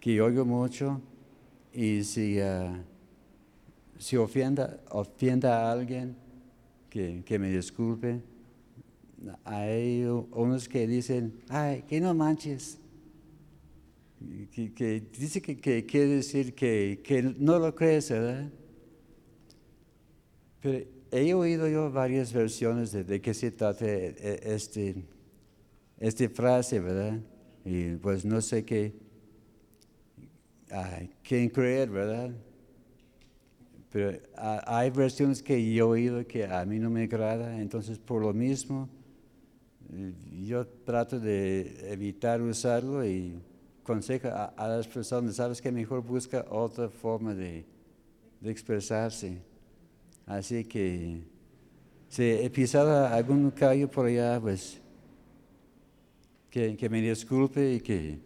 que oigo mucho y si, uh, si ofienda, ofienda a alguien, que, me disculpe. Hay unos que dicen, ay, que no manches. Que, dice que, quiere decir que, no lo crees, ¿verdad? Pero he oído yo varias versiones de, de qué se trata e, e, este, esta frase, ¿verdad? Y pues no sé qué, quién creer, ¿verdad? Pero hay versiones que yo he oído que a mí no me agrada, entonces por lo mismo eh, yo trato de evitar usarlo y consejo a, las personas, sabes que mejor busca otra forma de, expresarse. Así que si he pisado algún callo por allá, pues que, me disculpe y que,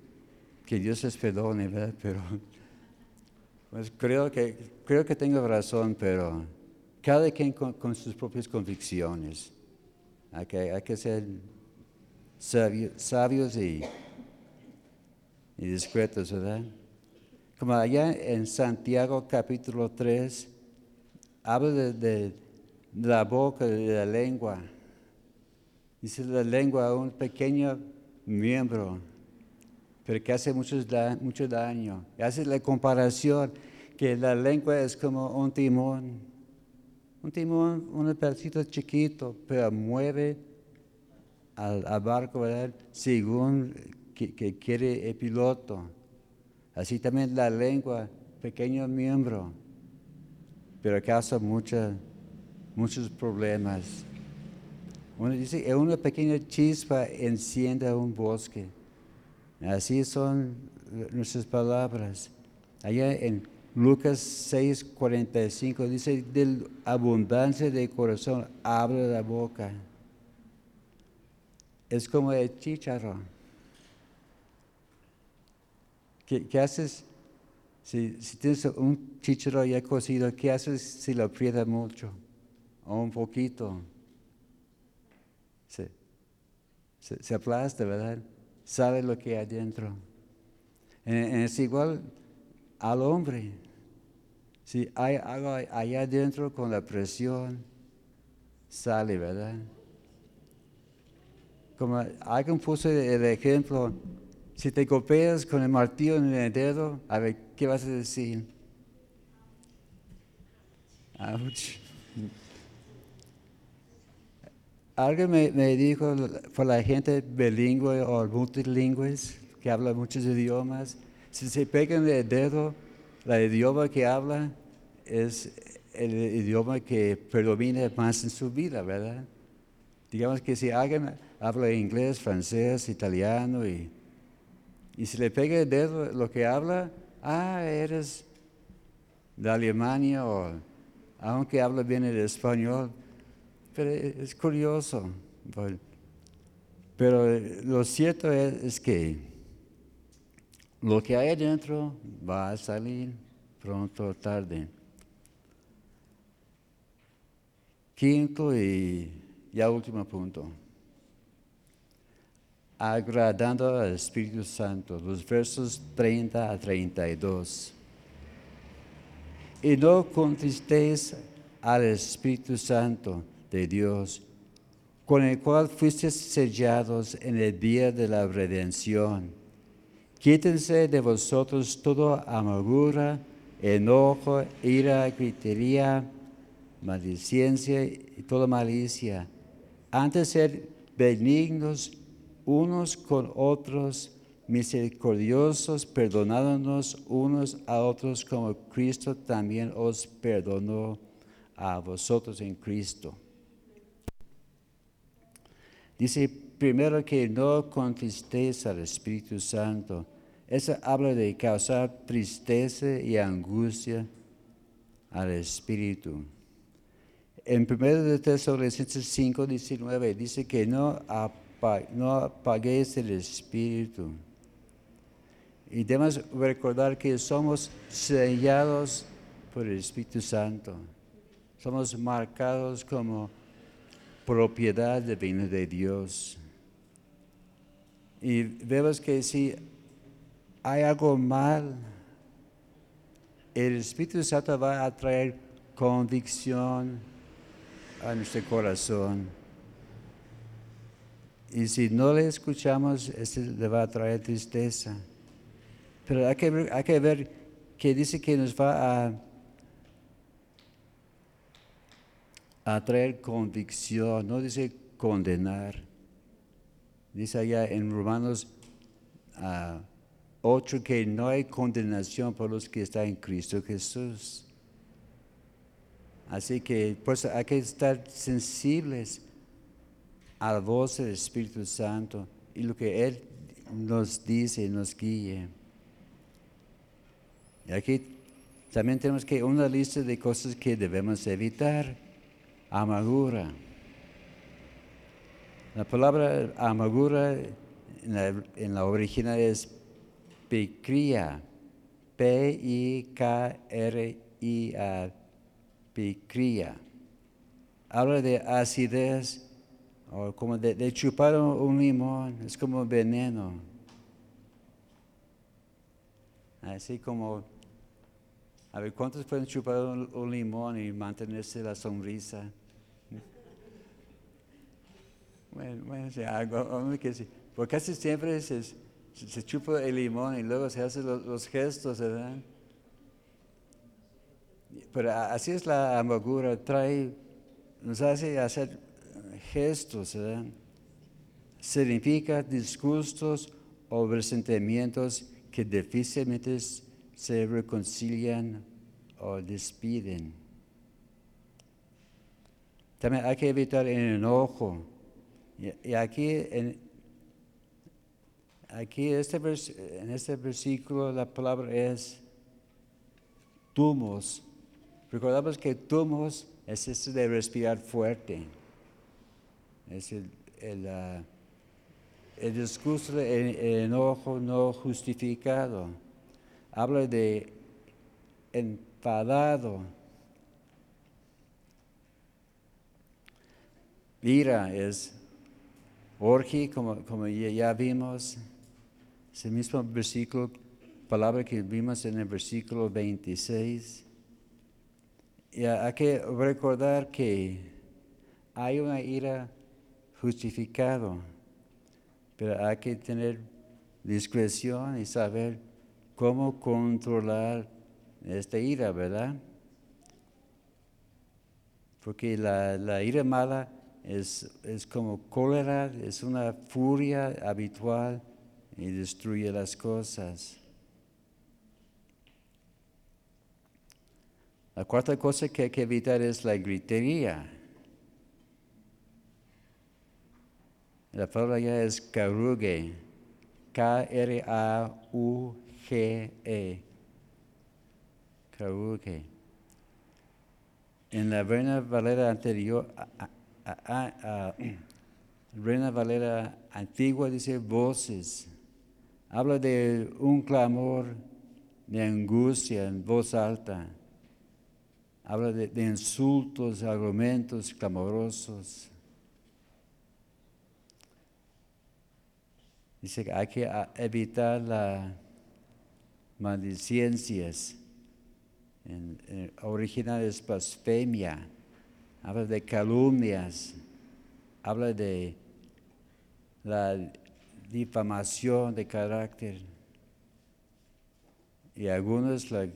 que Dios les perdone, ¿verdad? Pero pues creo que, creo que tengo razón, pero cada quien con, sus propias convicciones. Que, hay que ser sabios y, y discretos, ¿verdad? Como allá en Santiago capítulo 3, habla de, la boca, de la lengua. Dice la lengua, un pequeño miembro, pero que hace mucho, mucho daño. Hace la comparación que la lengua es como un timón. Un timón, un pedacito chiquito, pero mueve al, barco. Según que, quiere el piloto. Así también la lengua, pequeño miembro, pero causa mucha, muchos problemas. Uno dice, una pequeña chispa enciende un bosque. Así son nuestras palabras. Allá en Lucas 6, 45 dice, de abundancia de corazón abre la boca. Es como el chicharro. ¿Qué, haces si, tienes un chicharro ya cocido? ¿Qué haces si lo aprietas mucho o un poquito? Se, se, aplasta, ¿verdad? Sabe lo que hay adentro. Es igual al hombre. Si hay algo allá adentro con la presión, sale, ¿verdad? Como alguien puso el ejemplo, si te golpeas con el martillo en el dedo, a ver, ¿qué vas a decir? Alguien me, me, dijo, por la gente bilingüe o multilingüe, que habla muchos idiomas, si se pegan el dedo, el idioma que habla es el idioma que predomina más en su vida, ¿verdad? Digamos que si alguien habla inglés, francés, italiano y, y si le pega el dedo lo que habla, ah, eres de Alemania o aunque habla bien el español, pero es curioso. Pero lo cierto es, que lo que hay adentro va a salir pronto o tarde. Quinto y ya último punto agradando al Espíritu Santo, los versos 30 a 32. Y no contristéis al Espíritu Santo de Dios, con el cual fuisteis sellados en el día de la redención. Quítense de vosotros toda amargura, enojo, ira, gritería, maldicencia y toda malicia. Antes ser benignos, unos con otros, misericordiosos, perdonándonos unos a otros como Cristo también os perdonó a vosotros en Cristo. Dice primero que no contristéis al Espíritu Santo. Eso habla de causar tristeza y angustia al Espíritu. En 1 de Tesalonicenses 5, 19 dice que no no apaguéis el espíritu. Y debemos recordar que somos sellados por el Espíritu Santo. Somos marcados como propiedad divina de Dios. Y vemos que si hay algo mal, el Espíritu Santo va a traer convicción a nuestro corazón y si no le escuchamos, este le va a traer tristeza. Pero hay que, ver, hay que ver que dice que nos va a, a traer convicción, no dice condenar. Dice allá en Romanos 8 ah, que no hay condenación por los que están en Cristo Jesús. Así que pues hay que estar sensibles a la voz del Espíritu Santo y lo que Él nos dice, nos guíe. Y aquí también tenemos que una lista de cosas que debemos evitar. Amargura. La palabra amargura en la, original es picria. P-I-K-R-I-A. Picria. Habla de acidez o como de, chupar un limón, es como veneno. Así como, a ver, ¿cuántos pueden chupar un, limón y mantenerse la sonrisa? Bueno, bueno, sí, algo que sí. Porque casi siempre se, se chupa el limón y luego se hacen los, los gestos, ¿verdad? Pero así es la amargura, trae, nos hace hacer gestos, ¿verdad? Significa disgustos o resentimientos que difícilmente se reconcilian o despiden. También hay que evitar el enojo. Y, aquí, en, aquí este en este versículo la palabra es tumos. Recordamos que tumos es esto de respirar fuerte. Es el, el, uh, el discurso de enojo no justificado. Habla de enfadado. Ira es orgi, como, como ya vimos. Ese mismo versículo, palabra que vimos en el versículo 26. Y hay que recordar que hay una ira justificada pero hay que tener discreción y saber cómo controlar esta ira, ¿verdad? Porque la, ira mala es, es, como cólera, es una furia habitual y destruye las cosas. La cuarta cosa que hay que evitar es la gritería. La palabra ya es caruge, K-R-A-U-G-E. Caruge. En la Reina Valera anterior, Reina Valera antigua dice voces. Habla de un clamor de angustia en voz alta. Habla de, de insultos, argumentos clamorosos. Dice que hay que evitar las maldicencias. En, original es blasfemia. Habla de calumnias. Habla de la difamación de carácter. Y algunos la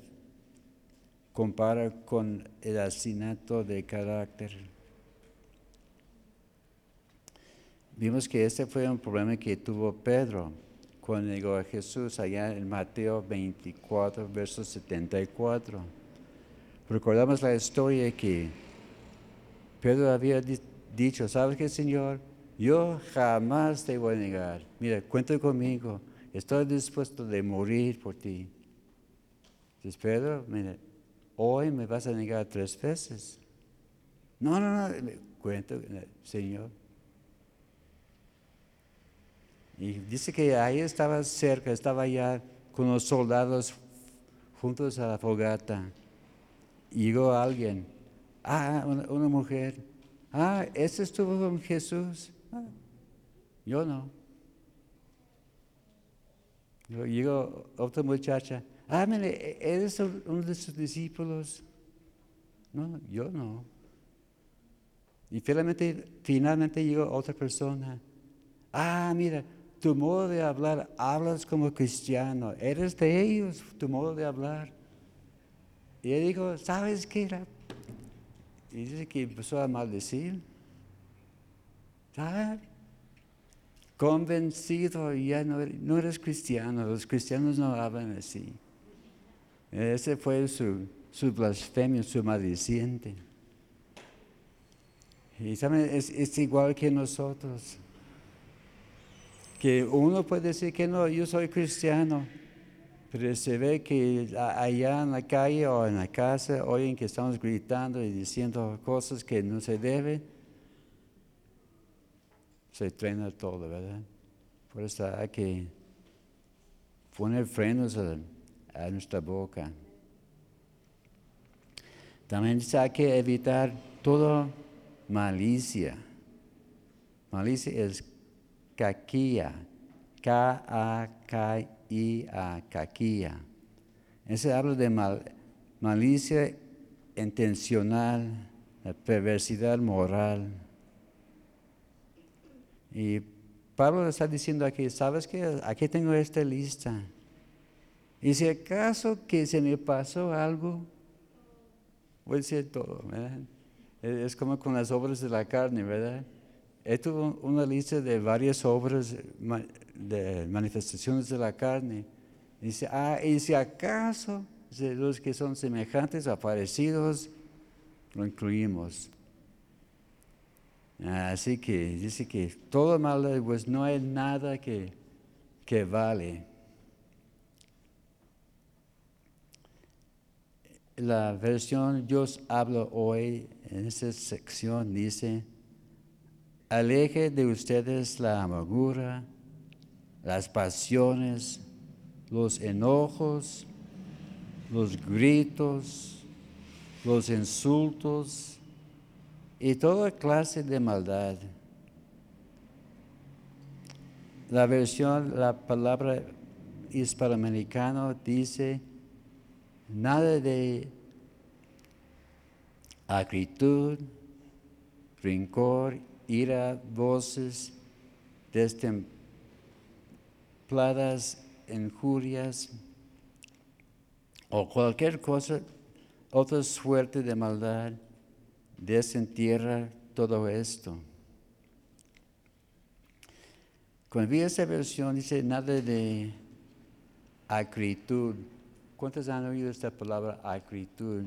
comparan con el asesinato de carácter. Vimos que este fue un problema que tuvo Pedro cuando llegó a Jesús allá en Mateo 24, verso 74. Recordamos la historia que Pedro había dicho, ¿sabes qué, Señor? Yo jamás te voy a negar. Mira, cuenta conmigo. Estoy dispuesto de morir por ti. Entonces, Pedro, mira, hoy me vas a negar tres veces. No, no, no, cuento, Señor, y dice que ahí estaba cerca, estaba allá con los soldados juntos a la fogata. Y llegó alguien, ah, una, mujer, ah, ¿ese estuvo con Jesús? Ah, yo no. Llegó otra muchacha, ah, mire, ¿eres uno de sus discípulos? No, yo no. Y finalmente, finalmente llegó otra persona. Ah, mira, tu modo de hablar, hablas como cristiano, eres de ellos, tu modo de hablar. Y él dijo, ¿sabes qué? Y dice que empezó a maldecir. ¿Sabes? Convencido, ya no, no eres cristiano, los cristianos no hablan así. Ese fue su, blasfemia, su maldiciente. Y saben, es igual que nosotros que uno puede decir que no, yo soy cristiano, pero se ve que allá en la calle o en la casa oyen que estamos gritando y diciendo cosas que no se deben, se trena todo, ¿verdad? Por eso hay que poner frenos a, a nuestra boca. También hay que evitar toda malicia. Malicia es caquía, K-A-K-I-A, caquía. Ese habla de mal, malicia intencional, perversidad moral. Y Pablo está diciendo aquí, ¿sabes qué? Aquí tengo esta lista. Y si acaso que se me pasó algo, voy a decir todo, ¿verdad? Es como con las obras de la carne, ¿verdad? He tuvo una lista de varias obras de manifestaciones de la carne. Dice, ah, y si acaso los que son semejantes, aparecidos, lo incluimos. Así que dice que todo mal, pues no hay nada que, que vale. La versión Dios habla hoy en esta sección dice, aleje de ustedes la amargura, las pasiones, los enojos, los gritos, los insultos y toda clase de maldad. La versión, la palabra hispanoamericana dice, nada de acritud, rencor, ira, voces destempladas, injurias o cualquier cosa, otra suerte de maldad, desentierra todo esto. Cuando vi esa versión dice nada de acritud. ¿Cuántos han oído esta palabra acritud?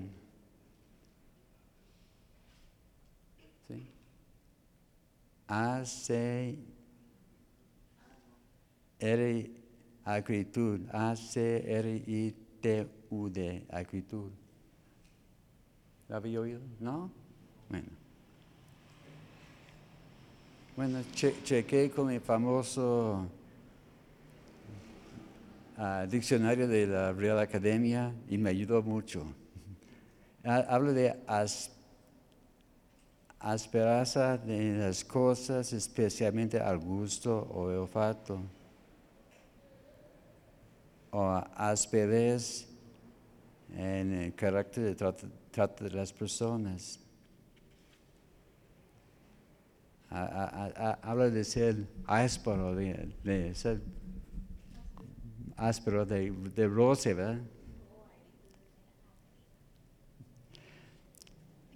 ¿Sí? A, C, R, acritud. A, C, R, I, T, U, D. ¿Lo había oído? ¿No? Bueno. Bueno, chequé con mi famoso uh, diccionario de la Real Academia y me ayudó mucho. Hablo de as, aspereza de las cosas, especialmente al gusto o olfato, o asperez en el carácter de trato, de las personas. habla de ser áspero, de, ser áspero de, de roce, ¿verdad?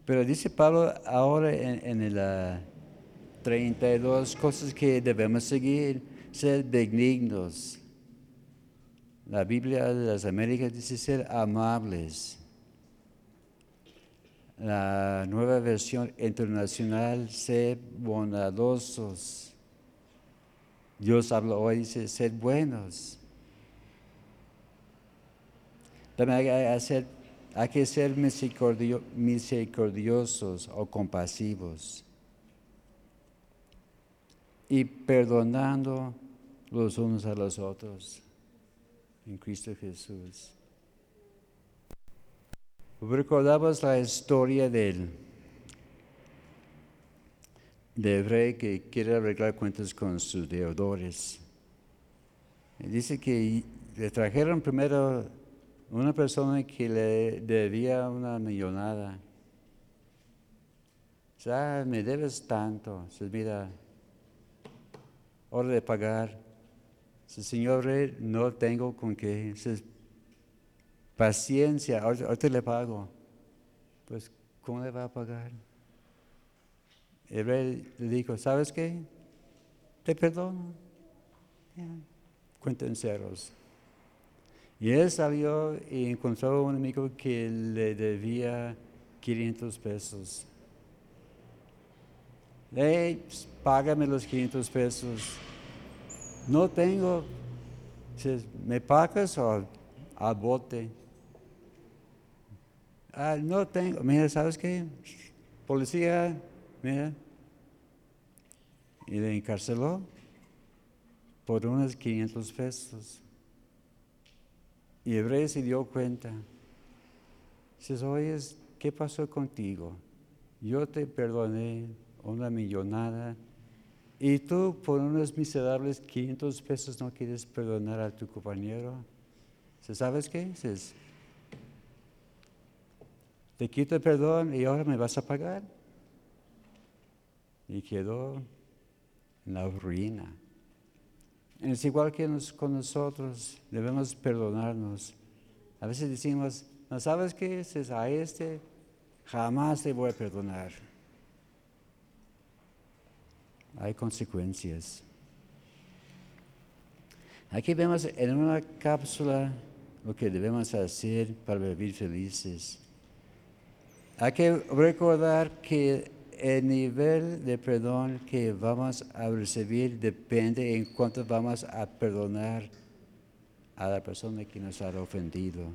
Pero dice Pablo ahora en, en el 32 cosas que debemos seguir, ser benignos. La Biblia de las Américas dice ser amables la nueva versión internacional, ser bondadosos. Dios habla hoy, dice, ser buenos. También hay, que ser misericordiosos o compasivos. Y perdonando los unos a los otros en Cristo Jesús. Recordabas la historia del, rey que quiere arreglar cuentas con sus deudores. Dice que le trajeron primero una persona que le debía una millonada. Sea, me debes tanto. Se mira, hora de pagar. Señor rey, no tengo con qué. Paciencia, ahorita le pago. Pues, ¿cómo le va a pagar? El rey le dijo, ¿sabes qué? Te perdono. Yeah. en ceros. Y él salió y encontró a un amigo que le debía 500 pesos. Hey, pues, págame los 500 pesos. No tengo. ¿Me pagas o al bote? Ah, no tengo, mira, ¿sabes qué? Policía, mira. Y le encarceló por unos 500 pesos. Y el rey se dio cuenta. Dices, oye, ¿qué pasó contigo? Yo te perdoné una millonada y tú por unos miserables 500 pesos no quieres perdonar a tu compañero. ¿Sabes qué? Dices, te quito el perdón y ahora me vas a pagar. Y quedó en la ruina. Es igual que con nosotros, debemos perdonarnos. A veces decimos, ¿no sabes qué? es a este jamás te voy a perdonar. Hay consecuencias. Aquí vemos en una cápsula lo que debemos hacer para vivir felices. Hay que recordar que el nivel de perdón que vamos a recibir depende en cuánto vamos a perdonar a la persona que nos ha ofendido.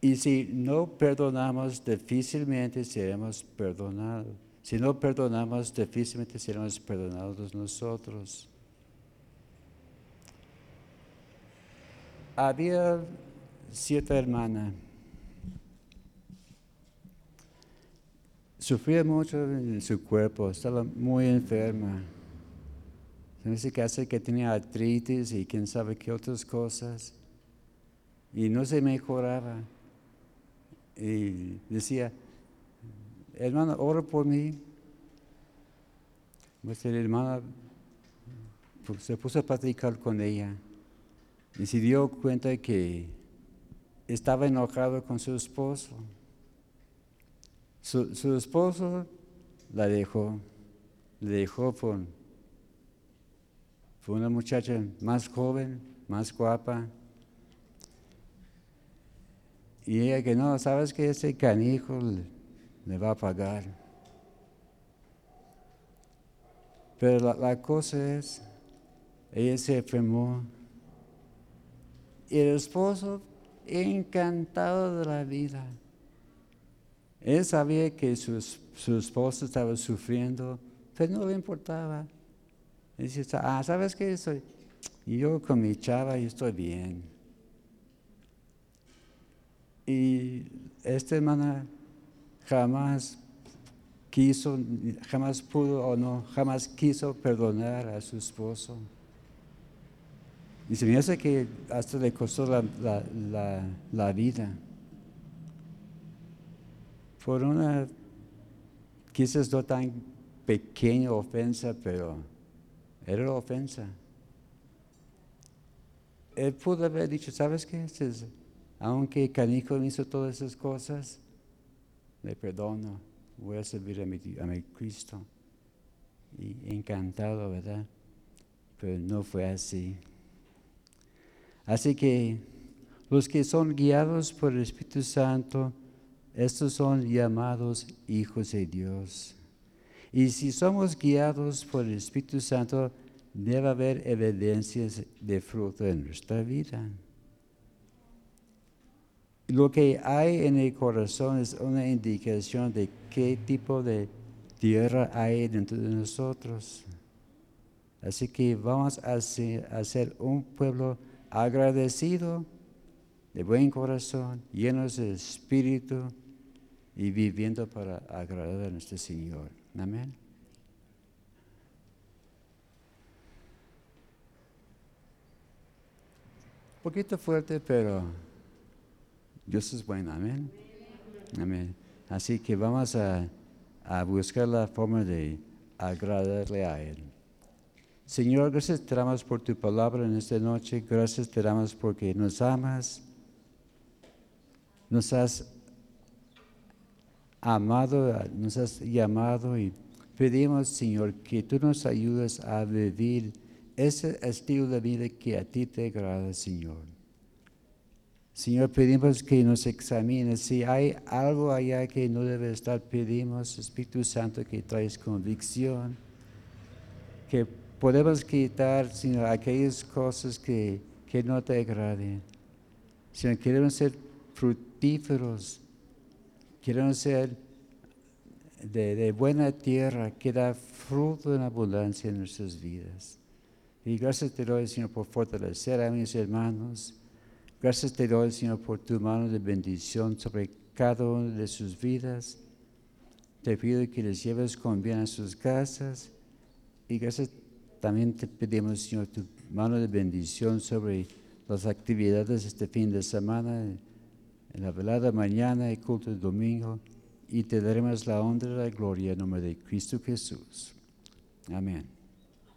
Y si no perdonamos, difícilmente seremos perdonados. Si no perdonamos, difícilmente seremos perdonados nosotros. Había cierta hermana, sufría mucho en su cuerpo, estaba muy enferma. En ese caso que tenía artritis y quién sabe qué otras cosas. Y no se mejoraba. Y decía, hermano, ora por mí. El hermano pues, se puso a platicar con ella y se dio cuenta que estaba enojado con su esposo. Su, esposo la dejó, le dejó por, una muchacha más joven, más guapa. Y ella que no, sabes que ese canijo le, va a pagar. Pero la, la cosa es, ella se enfermó y el esposo encantado de la vida. Él sabía que su, su esposa estaba sufriendo, pero no le importaba. Él decía, ah, ¿sabes qué? Estoy? Yo con mi chava, yo estoy bien. Y esta hermana jamás quiso, jamás pudo o no, jamás quiso perdonar a su esposo. Y se me hace que hasta le costó la, vida. Por una, quizás no tan pequeña ofensa, pero era ofensa. Él pudo haber dicho, ¿sabes qué? Aunque Canico hizo todas esas cosas, le perdono, voy a servir a mi Cristo. Y encantado, ¿verdad? Pero no fue así. Así que los que son guiados por el Espíritu Santo, estos son llamados hijos de Dios. Y si somos guiados por el Espíritu Santo, debe haber evidencias de fruto en nuestra vida. Lo que hay en el corazón es una indicación de qué tipo de tierra hay dentro de nosotros. Así que vamos a ser, un pueblo agradecido, de buen corazón, llenos de espíritu y viviendo para agradar a nuestro Señor. Amén. Un poquito fuerte, pero Dios es bueno. Amén. Amén. Así que vamos a, a buscar la forma de agradarle a Él. Señor, gracias te damos por tu palabra en esta noche. Gracias te damos porque nos amas. Nos has amado, nos has llamado y pedimos, Señor, que tú nos ayudes a vivir ese estilo de vida que a ti te agrada, Señor. Señor, pedimos que nos examines. Si hay algo allá que no debe estar, pedimos, Espíritu Santo, que traes convicción, que podemos quitar sino aquellas cosas que, no te agraden. Sino queremos ser fructíferos, queremos ser de, buena tierra que da fruto en abundancia en nuestras vidas. Y gracias te doy, Señor, por fortalecer a mis hermanos. Gracias te doy, Señor, por tu mano de bendición sobre cada una de sus vidas. Te pido que les lleves con bien a sus casas. Y gracias también te pedimos, Señor, tu mano de bendición sobre las actividades este fin de semana, en la velada mañana y culto el domingo, y te daremos la honra y la gloria en nombre de Cristo Jesús. Amén.